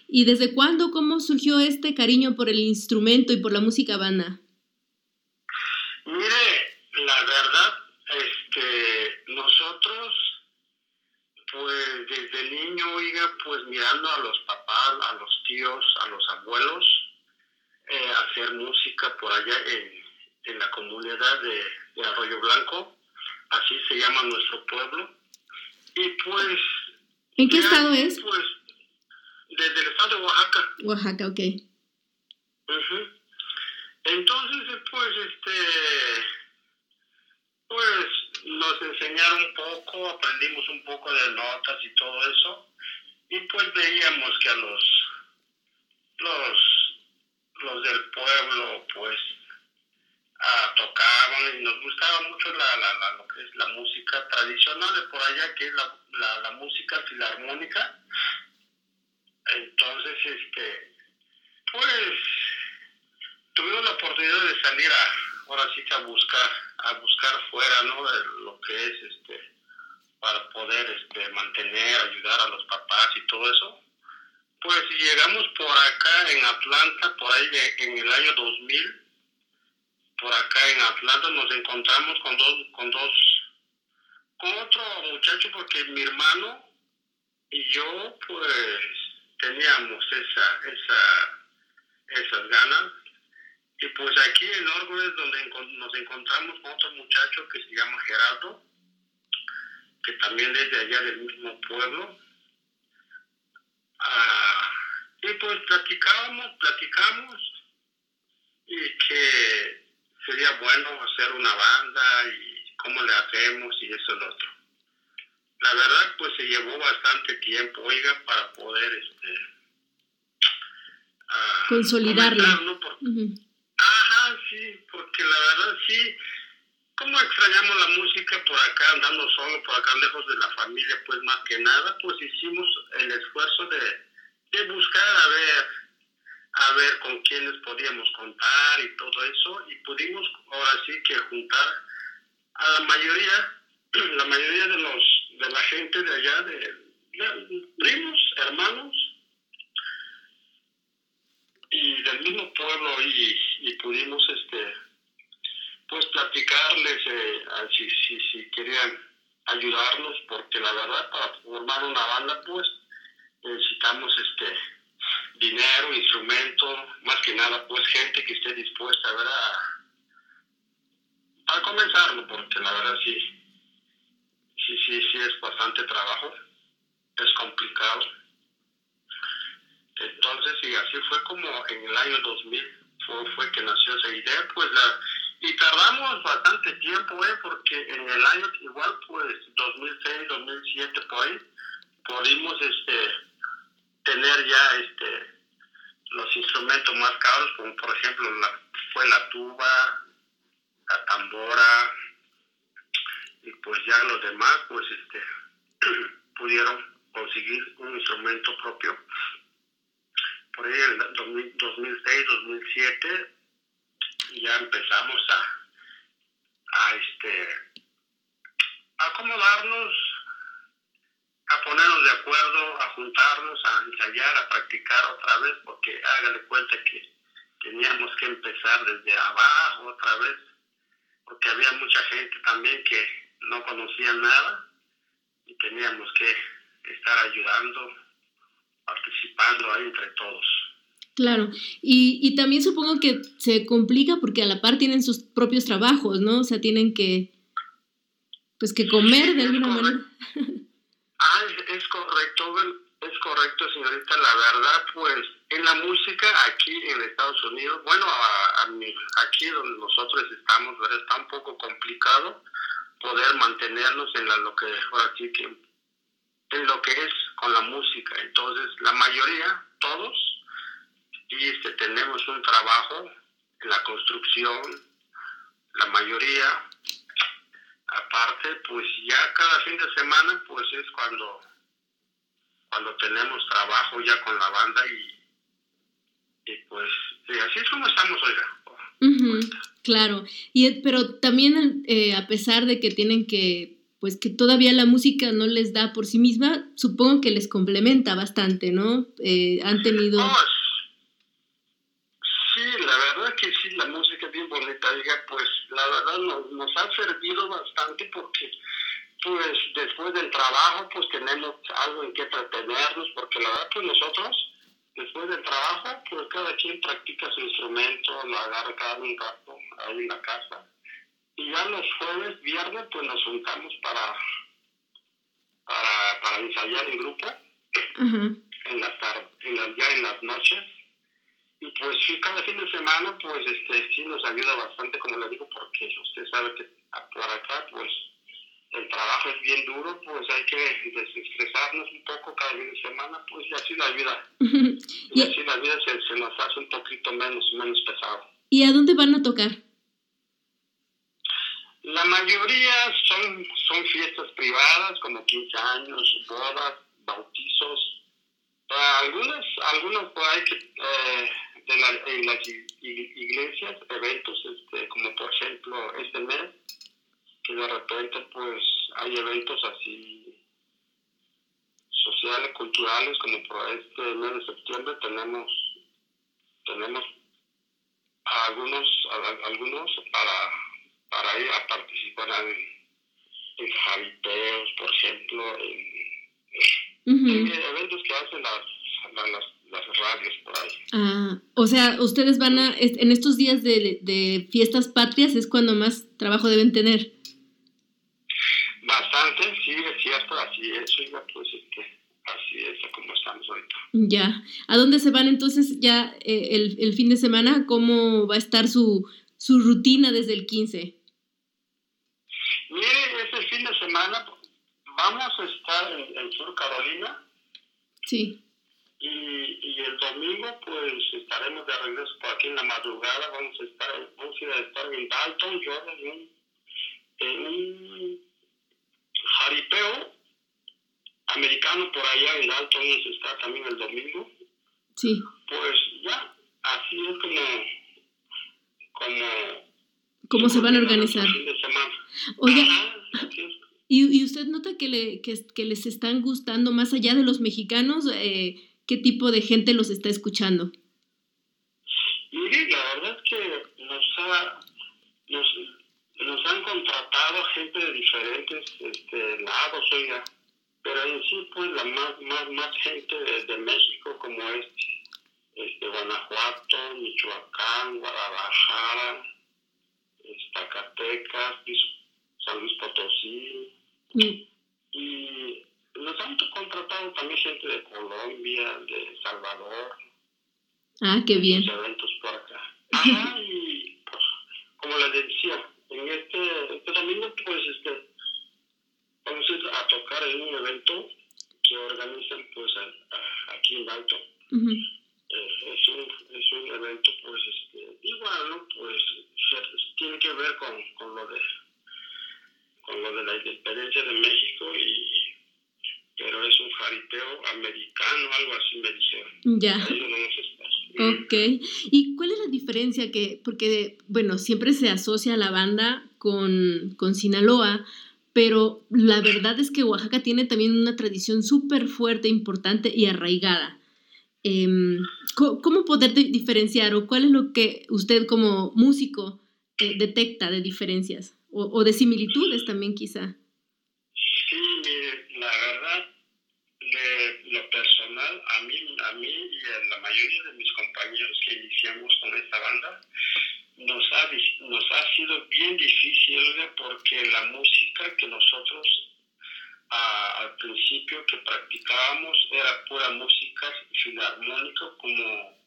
Speaker 3: ¿Y desde cuándo, cómo surgió este cariño por el instrumento y por la música banda?
Speaker 1: Mire, la verdad, este, nosotros, pues desde niño, oiga, pues mirando a los papás, a los tíos, a los abuelos, eh, hacer música por allá en, la comunidad de, de Arroyo Blanco, así se llama nuestro pueblo. Y pues
Speaker 3: ¿En qué estado es?
Speaker 1: Pues, desde el estado de Oaxaca.
Speaker 3: Oaxaca, ok.
Speaker 1: Entonces, pues, este, pues, nos enseñaron un poco, aprendimos un poco de notas y todo eso, y pues veíamos que a los, los, los del pueblo, pues, tocaban y nos gustaba mucho la, la, lo que es la música tradicional de por allá, que es la, la, música filarmónica. Entonces, este, pues, tuvimos la oportunidad de salir a, ahora sí que a buscar, a buscar fuera, ¿no? De lo que es, este, para poder este, mantener, ayudar a los papás y todo eso. Pues llegamos por acá en Atlanta, por ahí en el año 2000, por acá en Atlanta nos encontramos con dos, con dos, con otro muchacho porque mi hermano y yo pues teníamos esa, esa, esas ganas. Y pues aquí en Orgo es donde nos encontramos con otro muchacho que se llama Gerardo, que también es de allá del mismo pueblo. Ah, y pues platicábamos, platicamos, y que sería bueno hacer una banda y cómo le hacemos y eso y lo otro. La verdad, pues se llevó bastante tiempo, oiga, para poder este,
Speaker 3: uh, consolidarla.
Speaker 1: Ajá, sí, porque la verdad sí, como extrañamos la música por acá, andando solo, por acá lejos de la familia, pues más que nada, pues hicimos el esfuerzo de, de buscar a ver, a ver con quiénes podíamos contar y todo eso, y pudimos ahora sí que juntar a la mayoría, la mayoría de los, de la gente de allá, de, primos, hermanos, y del mismo pueblo y, pudimos este pues platicarles eh, si, si, si querían ayudarnos porque la verdad para formar una banda pues necesitamos este dinero, instrumento, más que nada pues gente que esté dispuesta ¿verdad? a comenzarlo porque la verdad sí sí sí sí es bastante trabajo es complicado entonces, y así fue como en el año 2000 fue, fue que nació esa idea, pues la, y tardamos bastante tiempo, ¿eh? porque en el año igual, pues 2006, 2007, por ahí, pudimos este, tener ya este, los instrumentos más caros, como por ejemplo la, fue la tuba, la tambora, y pues ya los demás, pues este, pudieron conseguir un instrumento propio. Por ahí en 2006, 2007, ya empezamos a, a este, acomodarnos, a ponernos de acuerdo, a juntarnos, a ensayar, a practicar otra vez, porque hágale cuenta que teníamos que empezar desde abajo otra vez, porque había mucha gente también que no conocía nada y teníamos que estar ayudando participando ahí entre todos.
Speaker 3: Claro, y, y también supongo que se complica porque a la par tienen sus propios trabajos, ¿no? O sea, tienen que, pues que comer de alguna manera.
Speaker 1: Ah, es, correcto, es correcto, señorita. La verdad, pues en la música aquí en Estados Unidos, bueno, a, aquí donde nosotros estamos, ¿verdad? está un poco complicado poder mantenernos en la, lo que ahora sí que en lo que es con la música. Entonces, la mayoría, todos, y este, tenemos un trabajo en la construcción, la mayoría, aparte, pues ya cada fin de semana, pues es cuando, cuando tenemos trabajo ya con la banda y, y pues así es como estamos hoy.
Speaker 3: claro, y, pero también eh, a pesar de que tienen que pues que todavía la música no les da por sí misma, supongo que les complementa bastante, ¿no? Eh, han tenido...
Speaker 1: sí, la verdad que sí, la música es bien bonita, diga, pues la verdad nos, nos ha servido bastante porque pues después del trabajo pues tenemos algo en que entretenernos, porque la verdad pues nosotros después del trabajo pues cada quien practica su instrumento, lo agarra cada un rato ahí en la casa y ya los jueves, viernes, pues nos juntamos para, para, para ensayar en grupo, en las tardes, en ya en las noches. Y pues sí, cada fin de semana, pues este sí nos ayuda bastante, como le digo, porque usted sabe que por acá, pues el trabajo es bien duro, pues hay que desestresarnos un poco cada fin de semana, pues y así la vida. y así la vida se, se nos hace un poquito menos, menos pesado.
Speaker 3: ¿Y a dónde van a tocar?
Speaker 1: La mayoría son, son fiestas privadas, como 15 años, bodas, bautizos. algunas, algunas hay que, eh, de la, en las iglesias, eventos, este, como por ejemplo este mes, que de repente pues hay eventos así sociales, culturales, como por este mes de septiembre tenemos tenemos algunos algunos para, para ir a participar en, en jaripeos, por ejemplo, en, eventos que hacen las, las, las, radios por ahí.
Speaker 3: Ah, o sea, ustedes van a, en estos días de, de fiestas patrias es cuando más trabajo deben tener.
Speaker 1: Bastante, sí, es cierto, así es, pues este, así es como estamos ahorita.
Speaker 3: Ya, ¿a dónde se van entonces ya eh, el, el, fin de semana? ¿Cómo va a estar su, su rutina desde el 15?
Speaker 1: Mire, este fin de semana vamos a estar en, en Sur Carolina.
Speaker 3: Sí.
Speaker 1: Y, y, el domingo pues estaremos de regreso por aquí en la madrugada, vamos a estar, vamos a estar en Dalton, yo en un jaripeo americano por allá en Dalton está también el domingo.
Speaker 3: Sí.
Speaker 1: Pues ya, así es como, como
Speaker 3: cómo se van a organizar.
Speaker 1: Fin de semana.
Speaker 3: Oiga, ¿y, ¿y, usted nota que, le, que, que, les están gustando más allá de los mexicanos? Eh, ¿Qué tipo de gente los está escuchando?
Speaker 1: Mire, la verdad es que nos, ha, nos, nos han contratado gente de diferentes este, lados, oiga pero en sí pues la más más más gente de, México como es este Guanajuato, Michoacán, Guadalajara, Zacatecas, San Luis Potosí mm. y nos han contratado también gente de Colombia, de Salvador.
Speaker 3: Ah, qué bien.
Speaker 1: eventos por acá. Ajá, y pues, como les decía, en este, este domingo pues este vamos a tocar en un evento que organizan pues aquí en Alto. Eh, es, un, es un evento pues este, igual, ¿no? Pues tiene que ver con, con lo de con lo de la independencia de México y pero es un jaripeo americano, algo así me dijeron.
Speaker 3: Ya. Ok. ¿Y cuál es la diferencia que, porque, bueno, siempre se asocia la banda con, con Sinaloa, pero la verdad es que Oaxaca tiene también una tradición súper fuerte, importante y arraigada. Eh, ¿Cómo poder diferenciar o cuál es lo que usted como músico eh, detecta de diferencias o, o, de similitudes también quizá?
Speaker 1: Sí, mire, la verdad, de lo personal, a mí, a mí y a la mayoría de mis compañeros que iniciamos con esta banda, nos ha, nos ha sido bien difícil porque la música que nosotros al principio que practicábamos era pura música filarmónica como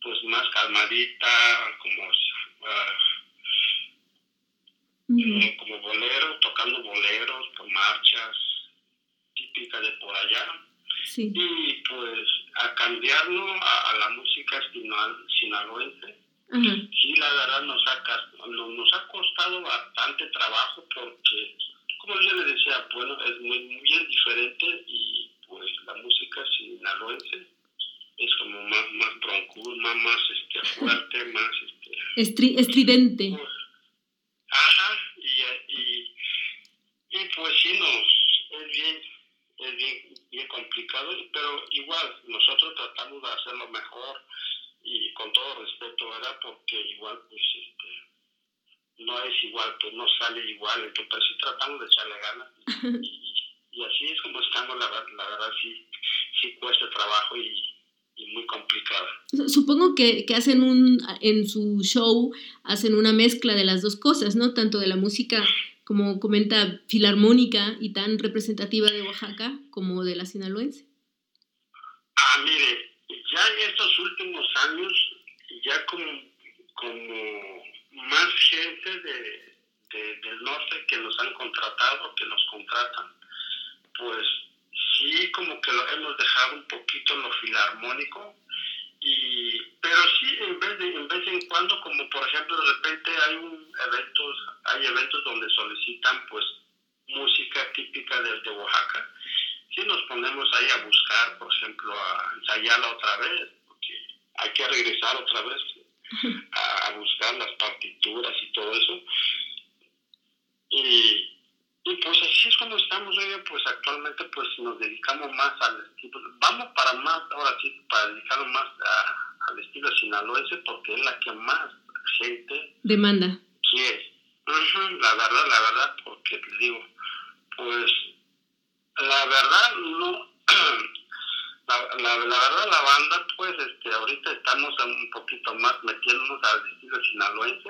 Speaker 1: pues más calmadita como uh, como bolero tocando boleros con marchas típicas de por allá y pues a cambiarlo a, a la música sinaloense Sí, la verdad nos ha, nos ha costado bastante trabajo porque, como yo le decía, bueno, es muy, muy diferente y pues la música sinaloense es como más, más más, más este, fuerte, más...
Speaker 3: Este, estridente.
Speaker 1: Pues, ajá, y, y, y pues sí nos... es bien es bien, bien complicado, pero igual nosotros tratamos de hacerlo mejor y con todo respeto, ¿verdad? Porque igual, pues, este, no es igual, pues no sale igual, entonces pues, sí tratamos de echarle ganas y, y, así es como estamos, la, la verdad sí, sí cuesta trabajo y, y muy complicado.
Speaker 3: Supongo que, hacen un, en su show, hacen una mezcla de las dos cosas, ¿no? Tanto de la música, como comenta, filarmónica y tan representativa de Oaxaca, como de la sinaloense.
Speaker 1: Ah, mire, ya en estos últimos años, ya como, como más gente de, del norte que nos han contratado, que nos contratan, pues sí como que lo hemos dejado un poquito en lo filarmónico, y, pero sí en vez, de, en vez en cuando, como por ejemplo de repente hay un eventos, hay eventos donde solicitan pues música típica de, de Oaxaca, si nos ponemos ahí a buscar, por ejemplo, a ensayarla otra vez, porque hay que regresar otra vez a, buscar las partituras y todo eso. Y, y pues así es como estamos, oye, pues actualmente pues nos dedicamos más al estilo, vamos para más, ahora sí, para dedicarnos más al estilo sinaloense porque es la que más gente
Speaker 3: demanda.
Speaker 1: Quiere. la verdad, la verdad, porque te digo, pues la verdad no la, la, verdad la banda pues este ahorita estamos un poquito más metiéndonos al estilo sinaloense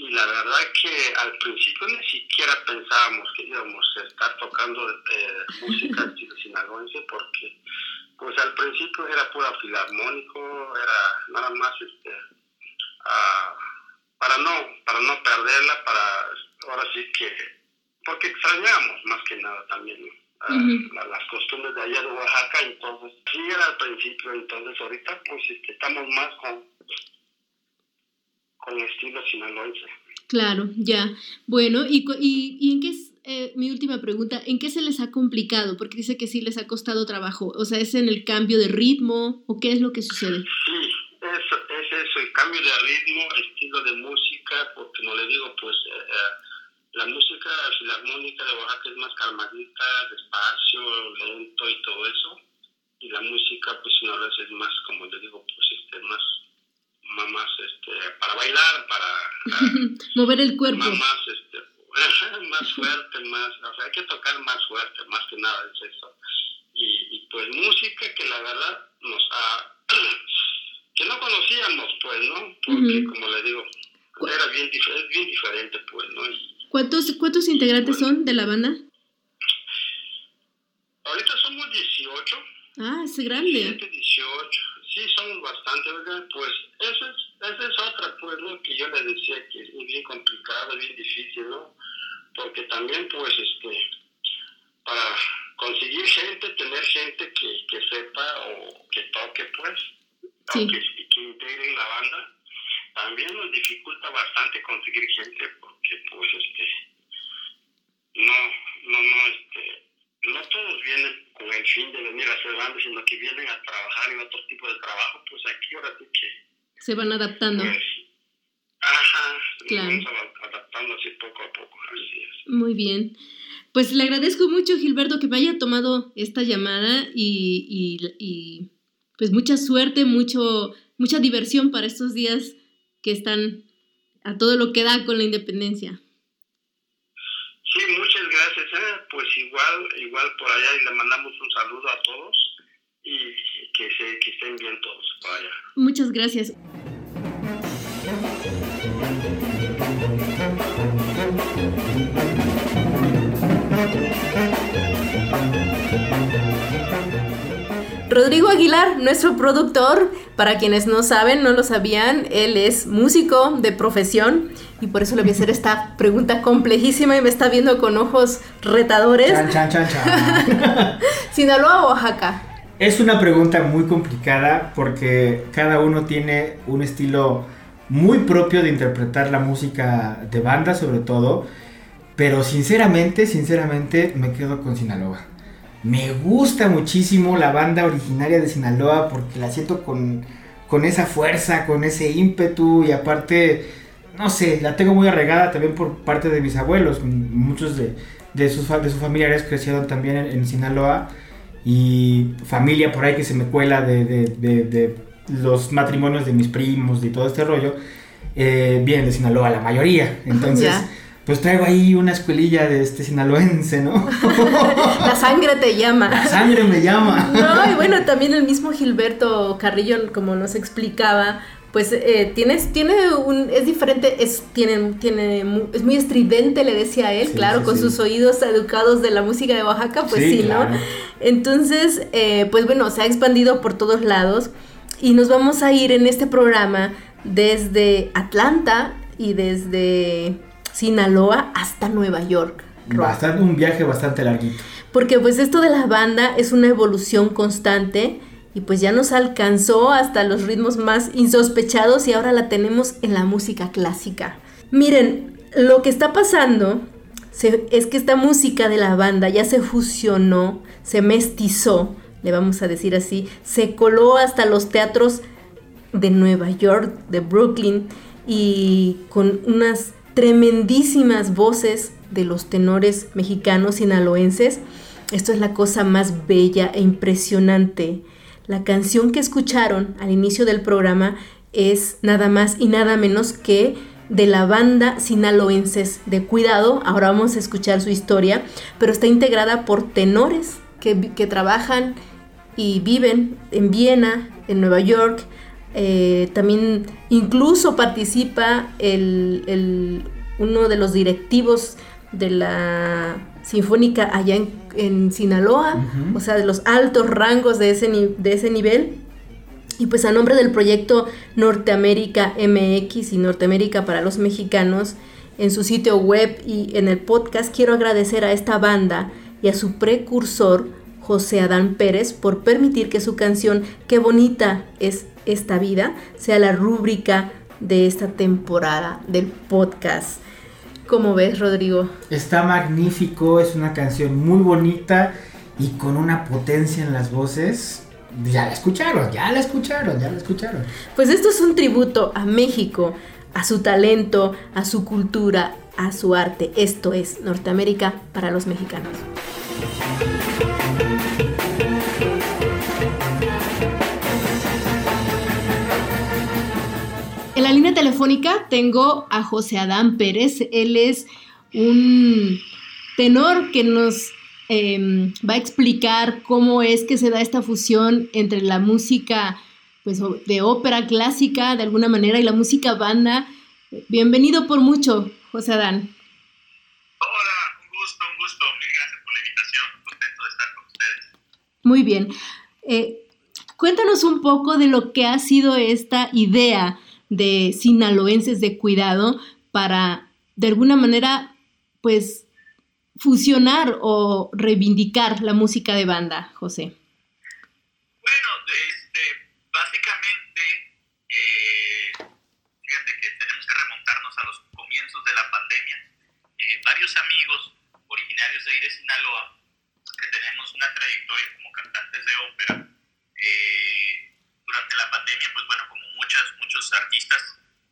Speaker 1: y la verdad que al principio ni siquiera pensábamos que íbamos a estar tocando eh, música sinaloense porque pues al principio era pura filarmónico era nada más este uh, para no para no perderla para ahora sí que porque extrañamos más que nada también las costumbres de allá de Oaxaca, entonces sí era al principio, entonces ahorita pues este, estamos más con, con estilo sinaloense.
Speaker 3: Claro, ya. Bueno, ¿y, y, y en qué es, eh, mi última pregunta, ¿en qué se les ha complicado? Porque dice que sí les ha costado trabajo, o sea, ¿es en el cambio de ritmo o qué es lo que sucede?
Speaker 1: Sí, eso, es eso, el cambio de ritmo, estilo de música, porque no le digo, pues... Eh, eh la música filarmónica de Oaxaca es más calmadita, despacio, lento y todo eso. Y la música, pues no es más, como le digo, pues este, más, más, este, para bailar, para...
Speaker 3: Mover el cuerpo.
Speaker 1: Más, este, más fuerte, más, o sea, hay que tocar más fuerte, más que nada es eso. Y, y pues música que la verdad nos ha... que no conocíamos, pues, ¿no? Porque, como le digo, era bien, es bien diferente, pues, ¿no?
Speaker 3: ¿Cuántos, ¿Cuántos integrantes son de la banda?
Speaker 1: Ahorita somos 18.
Speaker 3: Ah, es grande.
Speaker 1: 17, 18. Sí, somos bastante, ¿verdad? Pues esa es, esa es otra, pues, ¿no? Que yo le decía que es bien complicado, bien difícil, ¿no? Porque también, pues, este, para conseguir gente, tener gente que, que sepa o que toque, pues, sí. que, que integren la banda, también nos dificulta bastante conseguir gente porque pues este no no no este no todos vienen con el fin de venir a hacer bandas sino que vienen a trabajar en otro tipo de trabajo pues aquí ahora sí que
Speaker 3: se van adaptando
Speaker 1: pues, ajá claro. vamos adaptando así poco a poco así es
Speaker 3: muy bien pues le agradezco mucho Gilberto que me haya tomado esta llamada y, y, y pues mucha suerte mucho mucha diversión para estos días que están a todo lo que da con la independencia.
Speaker 1: Sí, muchas gracias. ¿Eh? Pues igual, igual por allá y le mandamos un saludo a todos y que, se, que estén bien todos por allá.
Speaker 3: Muchas gracias. Rodrigo Aguilar, nuestro productor, para quienes no saben, no lo sabían, él es músico de profesión y por eso le voy a hacer esta pregunta complejísima y me está viendo con ojos retadores.
Speaker 4: Chan, chan, chan, chan.
Speaker 3: Sinaloa o Oaxaca.
Speaker 4: Es una pregunta muy complicada porque cada uno tiene un estilo muy propio de interpretar la música de banda sobre todo, pero sinceramente, sinceramente me quedo con Sinaloa. Me gusta muchísimo la banda originaria de Sinaloa porque la siento con, con esa fuerza, con ese ímpetu y aparte, no sé, la tengo muy arregada también por parte de mis abuelos. Muchos de, de, sus, de sus familiares crecieron también en, Sinaloa y familia por ahí que se me cuela de, de, de los matrimonios de mis primos y todo este rollo, eh, vienen de Sinaloa la mayoría. Entonces pues traigo ahí una escuelilla de este sinaloense, ¿no?
Speaker 3: la sangre te llama.
Speaker 4: La sangre me llama.
Speaker 3: no, y bueno, también el mismo Gilberto Carrillo, como nos explicaba, pues eh, tienes, tiene un, es diferente, es, tiene, tiene, es muy estridente, le decía él, claro, con sus oídos educados de la música de Oaxaca, pues sí, ¿no? Entonces, eh, pues bueno, se ha expandido por todos lados y nos vamos a ir en este programa desde Atlanta y desde Sinaloa hasta Nueva York.
Speaker 4: Bastante, un viaje bastante larguito.
Speaker 3: Porque pues esto de la banda es una evolución constante y pues ya nos alcanzó hasta los ritmos más insospechados y ahora la tenemos en la música clásica. Miren, lo que está pasando es que esta música de la banda ya se fusionó, se mestizó, le vamos a decir así, se coló hasta los teatros de Nueva York, de Brooklyn y con unas tremendísimas voces de los tenores mexicanos sinaloenses. Esto es la cosa más bella e impresionante. La canción que escucharon al inicio del programa es nada más y nada menos que de la banda sinaloenses de Cuidado. Ahora vamos a escuchar su historia, pero está integrada por tenores que, trabajan y viven en Viena, en Nueva York. Eh, también incluso participa el, uno de los directivos de la Sinfónica allá en, Sinaloa, o sea, de los altos rangos de ese, de ese nivel. Y pues a nombre del proyecto Norteamérica MX y Norteamérica para los mexicanos, en su sitio web y en el podcast, quiero agradecer a esta banda y a su precursor, José Adán Pérez, por permitir que su canción Qué bonita es esta vida sea la rúbrica de esta temporada del podcast. ¿Cómo ves, Rodrigo?
Speaker 4: Está magnífico, es una canción muy bonita y con una potencia en las voces ya la escucharon, ya la escucharon, ya la escucharon.
Speaker 3: Pues esto es un tributo a México, a su talento, a su cultura, a su arte. Esto es Norteamérica para los mexicanos. Telefónica tengo a José Adán Pérez. Él es un tenor que nos Em, va a explicar cómo es que se da esta fusión entre la música pues, de ópera clásica de alguna manera y la música banda. Bienvenido por mucho, José Adán.
Speaker 6: Hola, un gusto, un gusto. Mil gracias por la invitación. Contento de estar con ustedes.
Speaker 3: Muy bien. Eh, cuéntanos un poco de lo que ha sido esta idea de sinaloenses de cuidado para, de alguna manera, pues fusionar o reivindicar la música de banda, José?
Speaker 6: Bueno, este, básicamente, eh, fíjate que tenemos que remontarnos a los comienzos de la pandemia. Eh, varios amigos originarios de ahí de Sinaloa, que tenemos una trayectoria como cantantes de ópera, eh, durante la pandemia, pues bueno, como muchas, muchos artistas,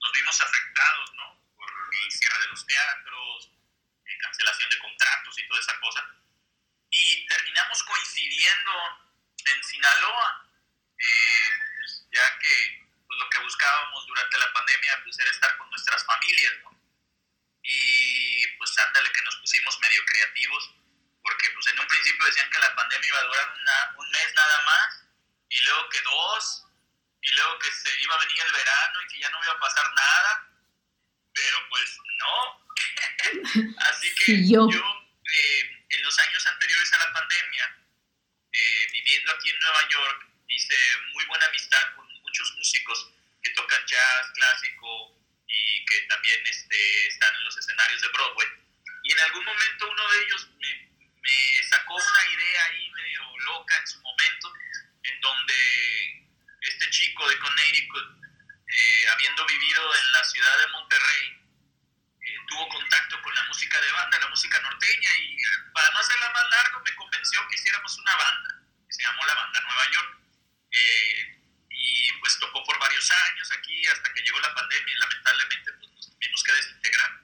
Speaker 6: nos vimos afectados, ¿no? Por el cierre de los teatros, cancelación de contratos y toda esa cosa. Y terminamos coincidiendo en Sinaloa, eh, pues, ya que pues, lo que buscábamos durante la pandemia pues, era estar con nuestras familias, Y pues ándale que nos pusimos medio creativos, porque pues en un principio decían que la pandemia iba a durar un mes nada más, y luego que dos, y luego que se iba a venir el verano y que ya no iba a pasar nada, pero pues no, Así que yo, eh, en los años anteriores a la pandemia, eh, viviendo aquí en Nueva York, hice muy buena amistad con muchos músicos que tocan jazz clásico y que también este, están en los escenarios de Broadway. Y en algún momento uno de ellos me, me sacó una idea ahí medio loca en su momento, en donde chico de Connecticut, eh, habiendo vivido en la ciudad de Monterrey, eh, tuvo contacto con la música de banda, la música norteña, y eh, para no hacerla más largo, me convenció que hiciéramos una banda, que se llamó la Banda Nueva York. Eh, y pues tocó por varios años aquí, hasta que llegó la pandemia y lamentablemente pues, nos tuvimos que desintegrar.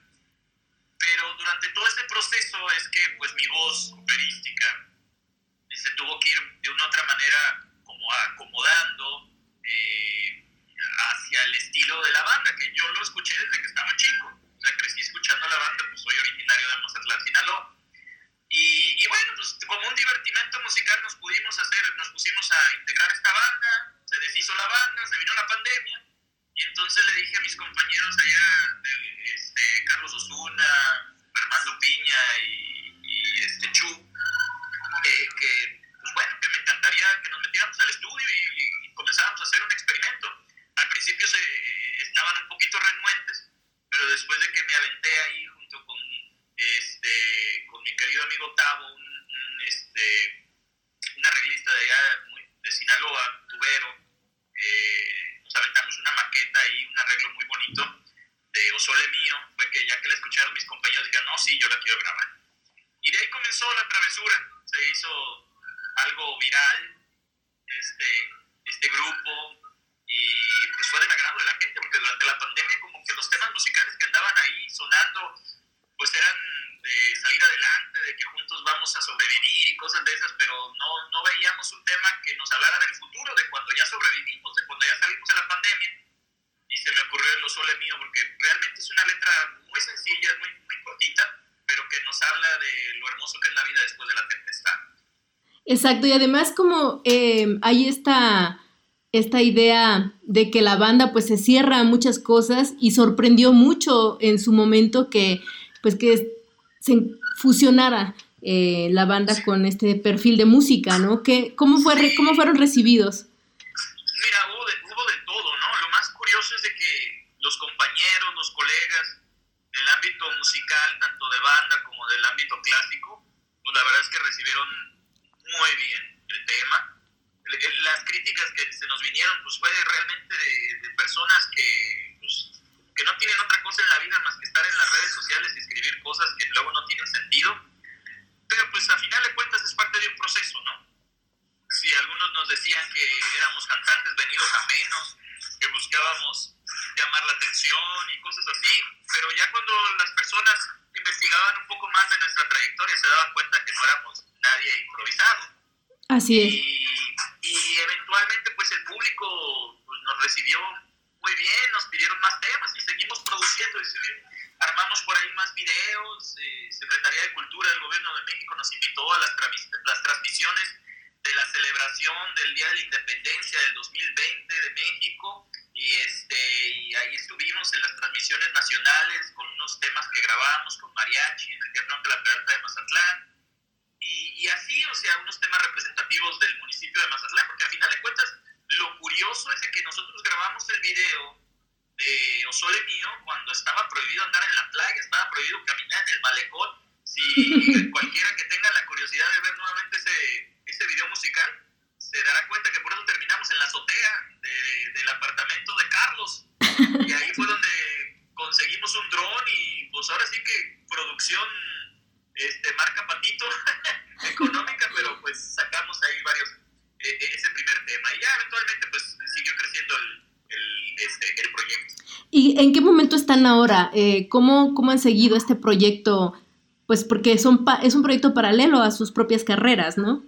Speaker 6: Pero durante todo este proceso es que pues mi voz operística eh, se tuvo que ir de una otra manera como acomodando hacia el estilo de la banda, que yo lo escuché desde que estaba chico. O sea, crecí escuchando a la banda, pues soy originario de Mazatlán, Sinaloa. Y, y, bueno, pues como un divertimento musical nos pudimos hacer, nos pusimos a integrar esta banda, se deshizo la banda, se vino la pandemia, y entonces le dije a mis compañeros allá, de, este, Carlos Osuna, Armando Piña y, y este Chu, eh, que pues bueno, que me encantaría que nos metiéramos al estudio y, y comenzáramos a hacer un experimento programa.
Speaker 3: Exacto, y además como eh, hay esta, esta idea de que la banda pues se cierra a muchas cosas y sorprendió mucho en su momento que pues que se fusionara eh, la banda con este perfil de música, ¿no? ¿Qué, cómo, fue, ¿Cómo fueron recibidos?
Speaker 6: Mira, hubo de, hubo de todo, ¿no? Lo más curioso es de que los compañeros, los colegas del ámbito musical, tanto de banda como del ámbito clásico, pues la verdad es que recibieron muy bien el tema. Las críticas que se nos vinieron, pues fue realmente de, de personas que, pues, que no tienen otra cosa en la vida más que estar en las redes sociales y escribir cosas que luego no tienen sentido pero pues a final de cuentas es parte de un proceso, ¿no? Si algunos nos decían que éramos cantantes venidos a menos, que buscábamos llamar la atención y cosas así, pero ya cuando las personas investigaban un poco más de nuestra trayectoria se daban cuenta que no éramos nadie improvisado.
Speaker 3: Así es.
Speaker 6: Y, y eventualmente pues el público pues, nos recibió muy bien, nos pidieron más temas y seguimos produciendo. Y armamos por ahí más videos. Eh, Secretaría de Cultura del Gobierno de México nos invitó a las, las transmisiones de la celebración del Día de la Independencia del 2020 de México. Y, este, y ahí estuvimos en las transmisiones nacionales con unos temas que grabamos con Mariachi en el Teatro de la Peralta de Mazatlán. Y, y, así, o sea, unos temas representativos del municipio de Mazatlán, porque al final de cuentas, lo curioso es que nosotros grabamos el video de Osole mío cuando estaba prohibido andar en la playa, estaba prohibido caminar en el malecón. Si cualquiera que tenga la curiosidad de ver nuevamente ese, ese video musical, se dará cuenta que por eso terminamos en la azotea de, del apartamento de Carlos. Y ahí fue donde conseguimos un dron y pues ahora sí que producción este, marca patito económica, pero pues sacamos ahí varios, e, e, ese primer tema. Y ya eventualmente pues siguió creciendo el, este, el proyecto.
Speaker 3: ¿Y en qué momento ahora? Eh, ¿cómo, ¿Cómo han seguido este proyecto? Pues porque son es un proyecto paralelo a sus propias carreras, ¿no?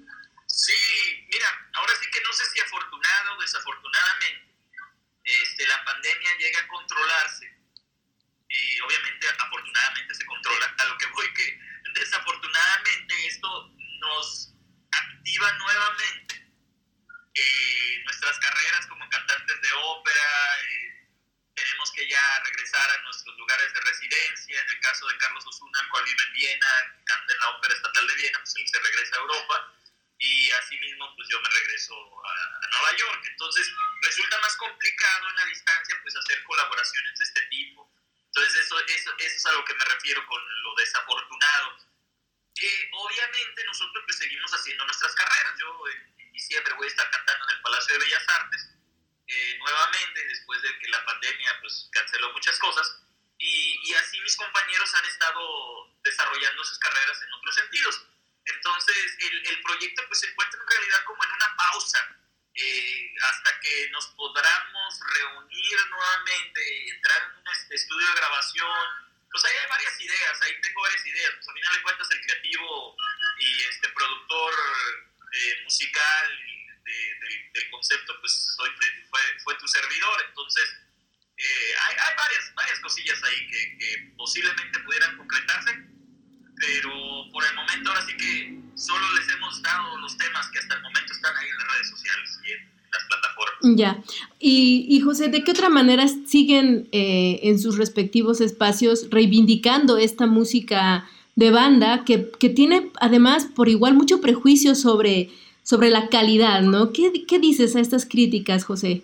Speaker 6: Eh, en sus
Speaker 3: respectivos espacios reivindicando esta música? de banda que, que, tiene además por igual mucho prejuicio sobre, sobre la calidad, ¿no? ¿Qué, ¿Qué, dices a estas críticas, José?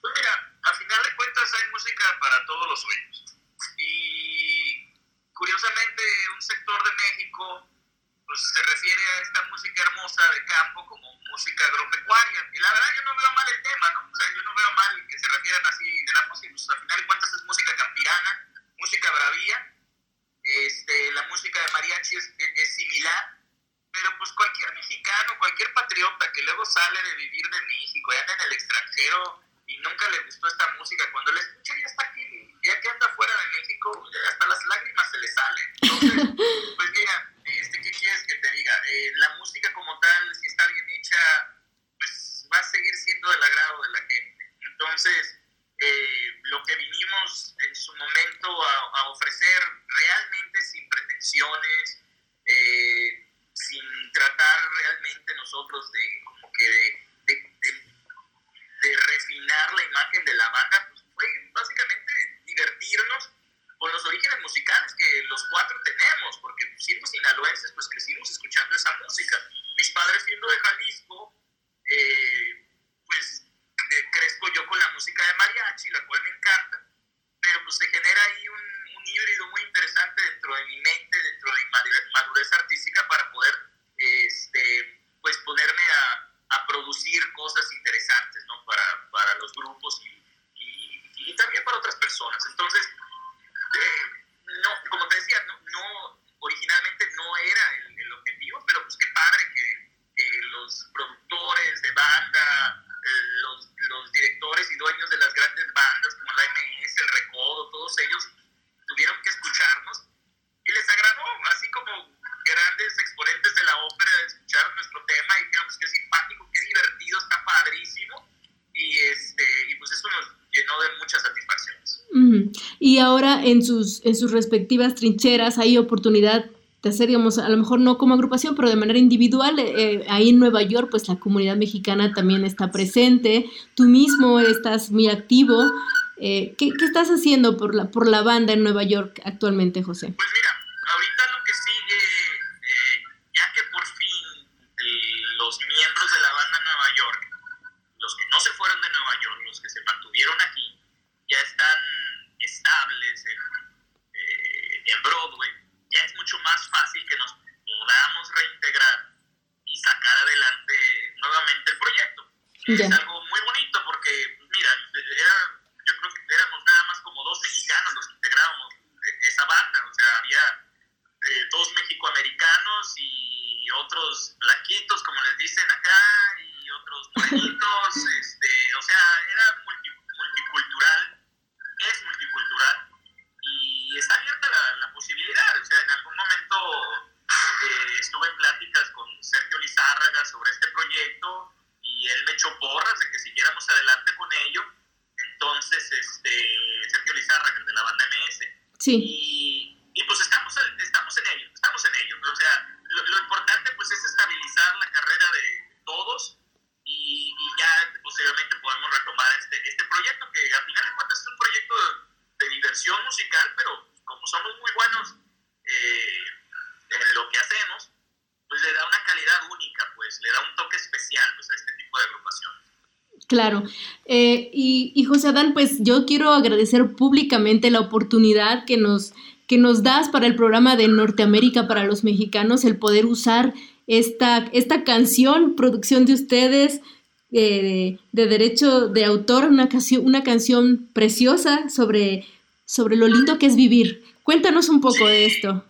Speaker 6: Pues mira, a final de cuentas hay música para todos los sueños. Y curiosamente un sector de México pues, se refiere a esta música hermosa de campo como música agropecuaria. Y la verdad yo no veo mal el tema, ¿no? O sea, yo no veo mal que se refieran así de la música. Pues, a final de cuentas es música campirana, música bravía este, la música de mariachi es, es, similar, pero pues cualquier mexicano, cualquier patriota que luego sale de vivir de México y anda en el extranjero y nunca le gustó esta música, cuando le escucha ya está aquí, ya que anda fuera de México, ya hasta las lágrimas se le salen. Entonces, pues mira, este, ¿qué quieres? eh, la música como tal, si está bien hecha, pues va a seguir siendo del agrado de la gente. Entonces, eh, lo que vinimos en su momento a, ofrecer realmente sin pretensiones, eh, sin tratar realmente nosotros de como que de, de refinar la imagen de la banda, pues fue básicamente divertirnos por los orígenes musicales que los cuatro tenemos, porque siendo sinaloenses, pues crecimos escuchando esa música. Mis padres siendo de Jalisco, eh, pues de, crezco yo con la música de mariachi, la cual me encanta, pero pues se genera ahí un, un híbrido muy interesante dentro de mi mente, dentro de mi madurez, madurez artística para poder este, pues ponerme a, a, producir cosas interesantes ¿no? para, para los grupos
Speaker 3: y,
Speaker 6: y, y también para otras personas. Entonces, no, como te decía, no, no originalmente no era el, objetivo, pero pues qué padre que, que los productores
Speaker 3: y ahora en sus, en sus respectivas trincheras hay oportunidad de hacer, digamos, a lo mejor no como agrupación, pero de manera individual. Eh, ahí en Nueva York, pues la comunidad mexicana también está presente. Tú mismo estás muy activo. Eh, ¿qué, ¿qué, estás haciendo por la, por la banda en Nueva York actualmente, José?
Speaker 6: Pues mira, ahorita lo que sigue, eh, ya que por fin los miembros de la banda en Nueva York, los que no se fueron de Nueva York, los que se mantuvieron aquí, ya están estables en, en Broadway, ya es mucho más fácil que nos podamos reintegrar y sacar adelante nuevamente el Yeah. Es algo muy bonito porque, mira, era, yo creo que éramos nada más como dos mexicanos los que integrábamos esa banda, o sea, había eh, dos mexicoamericanos y otros blanquitos, como les dicen acá, y otros morenitos, este, o sea, era multi, multicultural, es multicultural y está abierta la, la, posibilidad. O sea, en algún momento eh, estuve en pláticas con Sergio Lizárraga sobre este proyecto y él me echó porras de que siguiéramos adelante con ello. Entonces, este, Sergio Lizárraga, de la banda MS.
Speaker 3: Sí.
Speaker 6: Y, y pues estamos, estamos en ello, estamos en ello. O sea, lo, lo importante pues es estabilizar la carrera de todos y, y, ya posteriormente podemos retomar este, este proyecto que al final de cuentas es un proyecto de, de diversión musical, pero como somos muy buenos eh, en lo que hacemos, pues le da una calidad única, pues le da un toque especial pues, a este tipo de agrupaciones.
Speaker 3: Claro. Eh, y, José Adán, pues yo quiero agradecer públicamente la oportunidad que nos, que nos das para el programa de Norteamérica para los mexicanos, el poder usar esta, esta canción, producción de ustedes, eh, de derecho de autor, una canción, una canción preciosa sobre, sobre lo lindo que es vivir. Cuéntanos un poco de esto.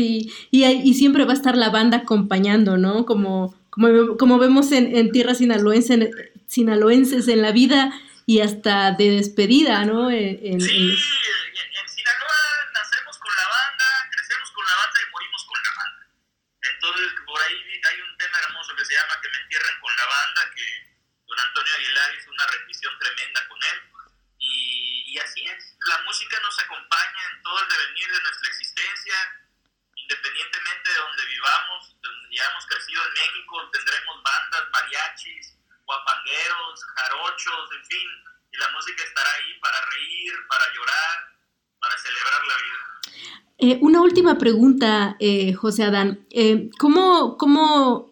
Speaker 6: Sí, y, y siempre
Speaker 3: va a estar la banda acompañando, ¿no? Como, como, como vemos en, en tierras sinaloenses, sinaloenses en la vida y hasta de despedida, ¿no? En, en,
Speaker 6: sí, en, en Sinaloa nacemos con la banda, crecemos con la banda y morimos con la banda. Entonces, por ahí hay
Speaker 3: Eh, una última pregunta, eh, José Adán. Eh, ¿cómo, ¿cómo,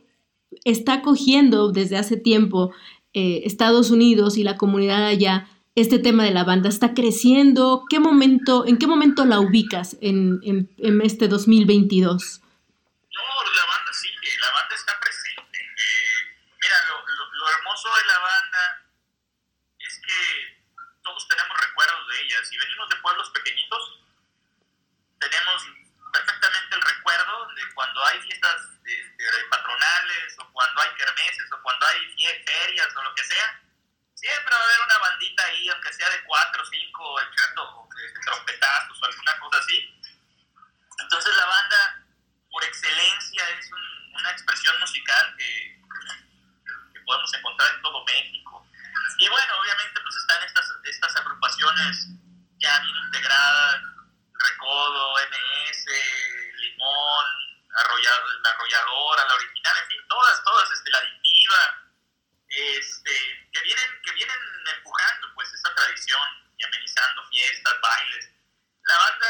Speaker 3: está acogiendo desde hace tiempo Estados Unidos y la comunidad allá este tema de la banda? ¿Está creciendo? ¿Qué momento, ¿En qué momento la ubicas en, en este 2022? No,
Speaker 6: la banda sigue, la banda está presente. mira, lo, lo, lo hermoso de la banda es que todos tenemos recuerdos de ella. Si venimos de pueblos pequeñitos, tenemos perfectamente el recuerdo de cuando hay fiestas este, patronales o cuando hay kermeses o cuando hay ferias o lo que sea, siempre va a haber una bandita ahí, aunque sea de cuatro o cinco, echando este, trompetazos o alguna cosa así. Entonces la banda, por excelencia, es una expresión musical que, que, podemos encontrar en todo México. Y bueno, obviamente pues están estas, estas agrupaciones ya bien integradas, Recodo, MS, Limón, la arrolladora, la original, en fin, todas, todas, este, la adictiva, este, que vienen, que vienen empujando pues esta tradición y amenizando fiestas, bailes. La banda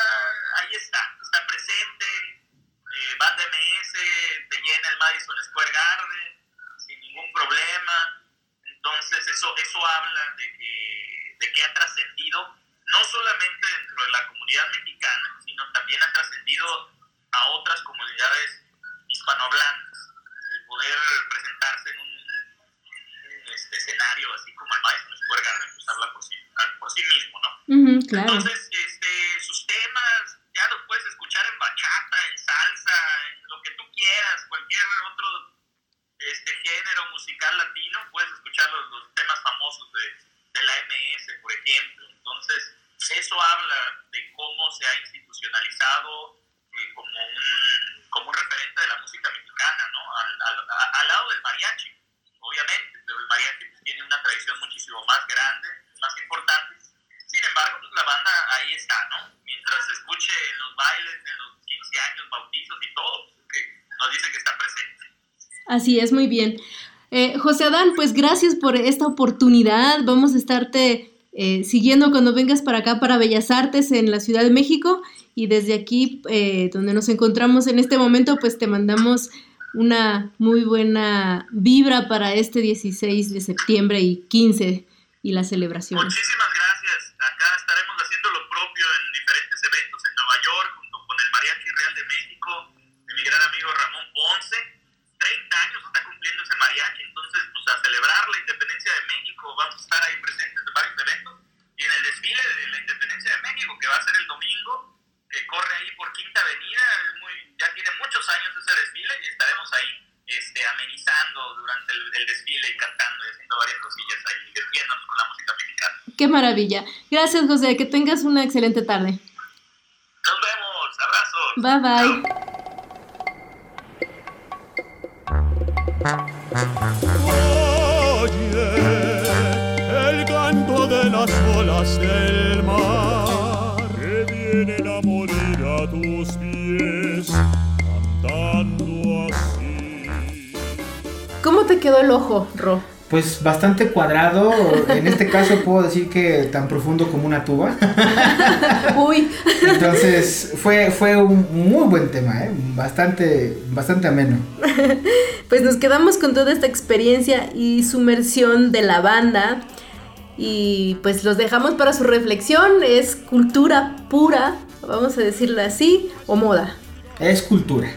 Speaker 6: ahí está, está presente, eh, banda MS te llena el Madison Square Garden sin ningún problema. Entonces eso, eso habla de que, de que ha trascendido no solamente dentro de la comunidad mexicana, sino también ha trascendido a otras comunidades hispanohablantes. El poder presentarse en un, este, escenario así como el Madison Square Garden, pues habla por sí, por sí mismo, ¿no? Entonces, este, sus temas ya los puedes escuchar en bachata, en salsa, en lo que tú quieras, cualquier otro este, género musical latino, puedes escuchar los, los famosos de, de la MS, por ejemplo. Entonces, eso habla de cómo se ha institucionalizado eh, como, un, como un referente de la música mexicana, ¿no? Al, al, lado del mariachi, obviamente, pero el mariachi pues, tiene una tradición muchísimo más grande, más importante. Sin embargo, pues, la banda ahí está, ¿no? Mientras se escuche en los bailes, en los 15 años, bautizos y todo, pues, que nos dice que está presente.
Speaker 3: Así es, muy bien. Eh, José Adán, pues gracias por esta oportunidad. Vamos a estarte eh, siguiendo cuando vengas para acá para Bellas Artes en la Ciudad de México y desde aquí eh, donde nos encontramos en este momento pues te mandamos una muy buena vibra para este 16 de septiembre y 15 y las celebraciones.
Speaker 6: Muchísimas gracias. Acá estaremos haciendo lo propio en diferentes eventos en Nueva York junto con el Mariachi Real de México, de mi gran amigo Ramón Ponce. 30 ese mariachi, entonces pues a celebrar la independencia de México vamos a estar ahí presentes en varios eventos y en el desfile de la independencia de México que va a ser el domingo, que corre ahí por Quinta Avenida, muy, ya tiene muchos años ese desfile y estaremos ahí este, amenizando durante el, el, desfile y cantando y haciendo varias cosillas ahí, divirtiéndonos con la música mexicana.
Speaker 3: Qué maravilla. Gracias José, que tengas una excelente tarde.
Speaker 6: Nos vemos, abrazos.
Speaker 3: Bye bye. Chao.
Speaker 2: Oye, el canto de las olas del mar que vienen a morir a tus pies, cantando así.
Speaker 3: ¿Cómo te quedó el ojo, Ro?
Speaker 4: Pues bastante cuadrado, en este caso puedo decir que tan profundo como una tuba.
Speaker 3: Uy.
Speaker 4: Entonces fue, fue un muy buen tema, ¿eh? bastante, bastante ameno.
Speaker 3: Pues nos quedamos con toda esta experiencia y sumersión de la banda y pues los dejamos para su reflexión, es cultura pura, vamos a decirlo así, o moda.
Speaker 4: Es cultura.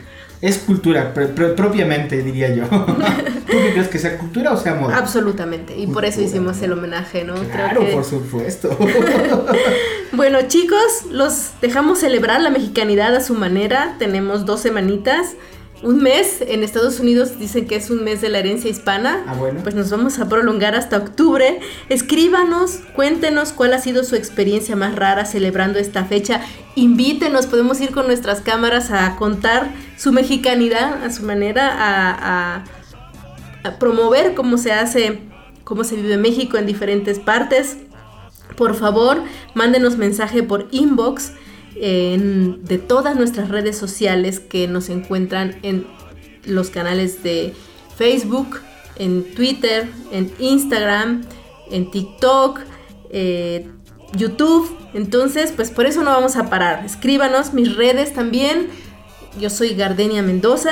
Speaker 4: Es cultura, propiamente diría yo. ¿Tú qué crees que sea cultura o sea moda?
Speaker 3: Absolutamente, y por eso hicimos el homenaje, ¿no?
Speaker 4: Claro, por supuesto.
Speaker 3: bueno, chicos, los dejamos celebrar la mexicanidad a su manera. Tenemos dos semanitas un mes. En Estados Unidos dicen que es un mes de la herencia hispana.
Speaker 4: Ah, bueno.
Speaker 3: Pues nos vamos a prolongar hasta octubre. Escríbanos, cuéntenos cuál ha sido su experiencia más rara celebrando esta fecha. Invítenos, podemos ir con nuestras cámaras a contar su mexicanidad a su manera, a, a, a promover cómo se hace, cómo se vive México en diferentes partes. Por favor, mándenos mensaje por inbox en, de todas nuestras redes sociales que nos encuentran en los canales de Facebook, en Twitter, en Instagram, en TikTok, eh, YouTube. Entonces, pues por eso no vamos a parar. Escríbanos mis redes también. Yo soy Gardenia Mendoza.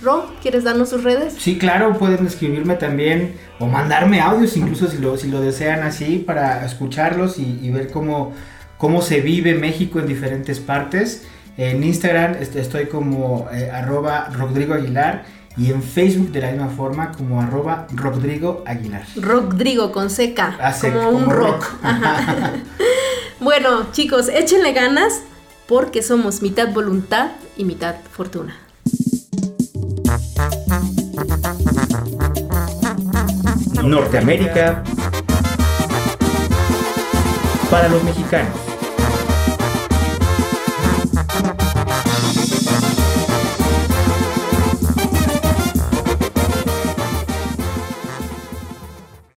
Speaker 3: Ro, ¿quieres darnos sus redes?
Speaker 4: Sí, claro, pueden escribirme también o mandarme audios incluso si lo, si lo desean así para escucharlos y, ver cómo, cómo se vive México en diferentes partes. En Instagram estoy como eh, arroba Rodrigo Aguilar y en Facebook de la misma forma como arroba Rodrigo Aguilar.
Speaker 3: Rodrigo con seca, ah, como, un rock. bueno, chicos, échenle ganas porque somos mitad voluntad y mitad fortuna.
Speaker 1: Norteamérica para los mexicanos.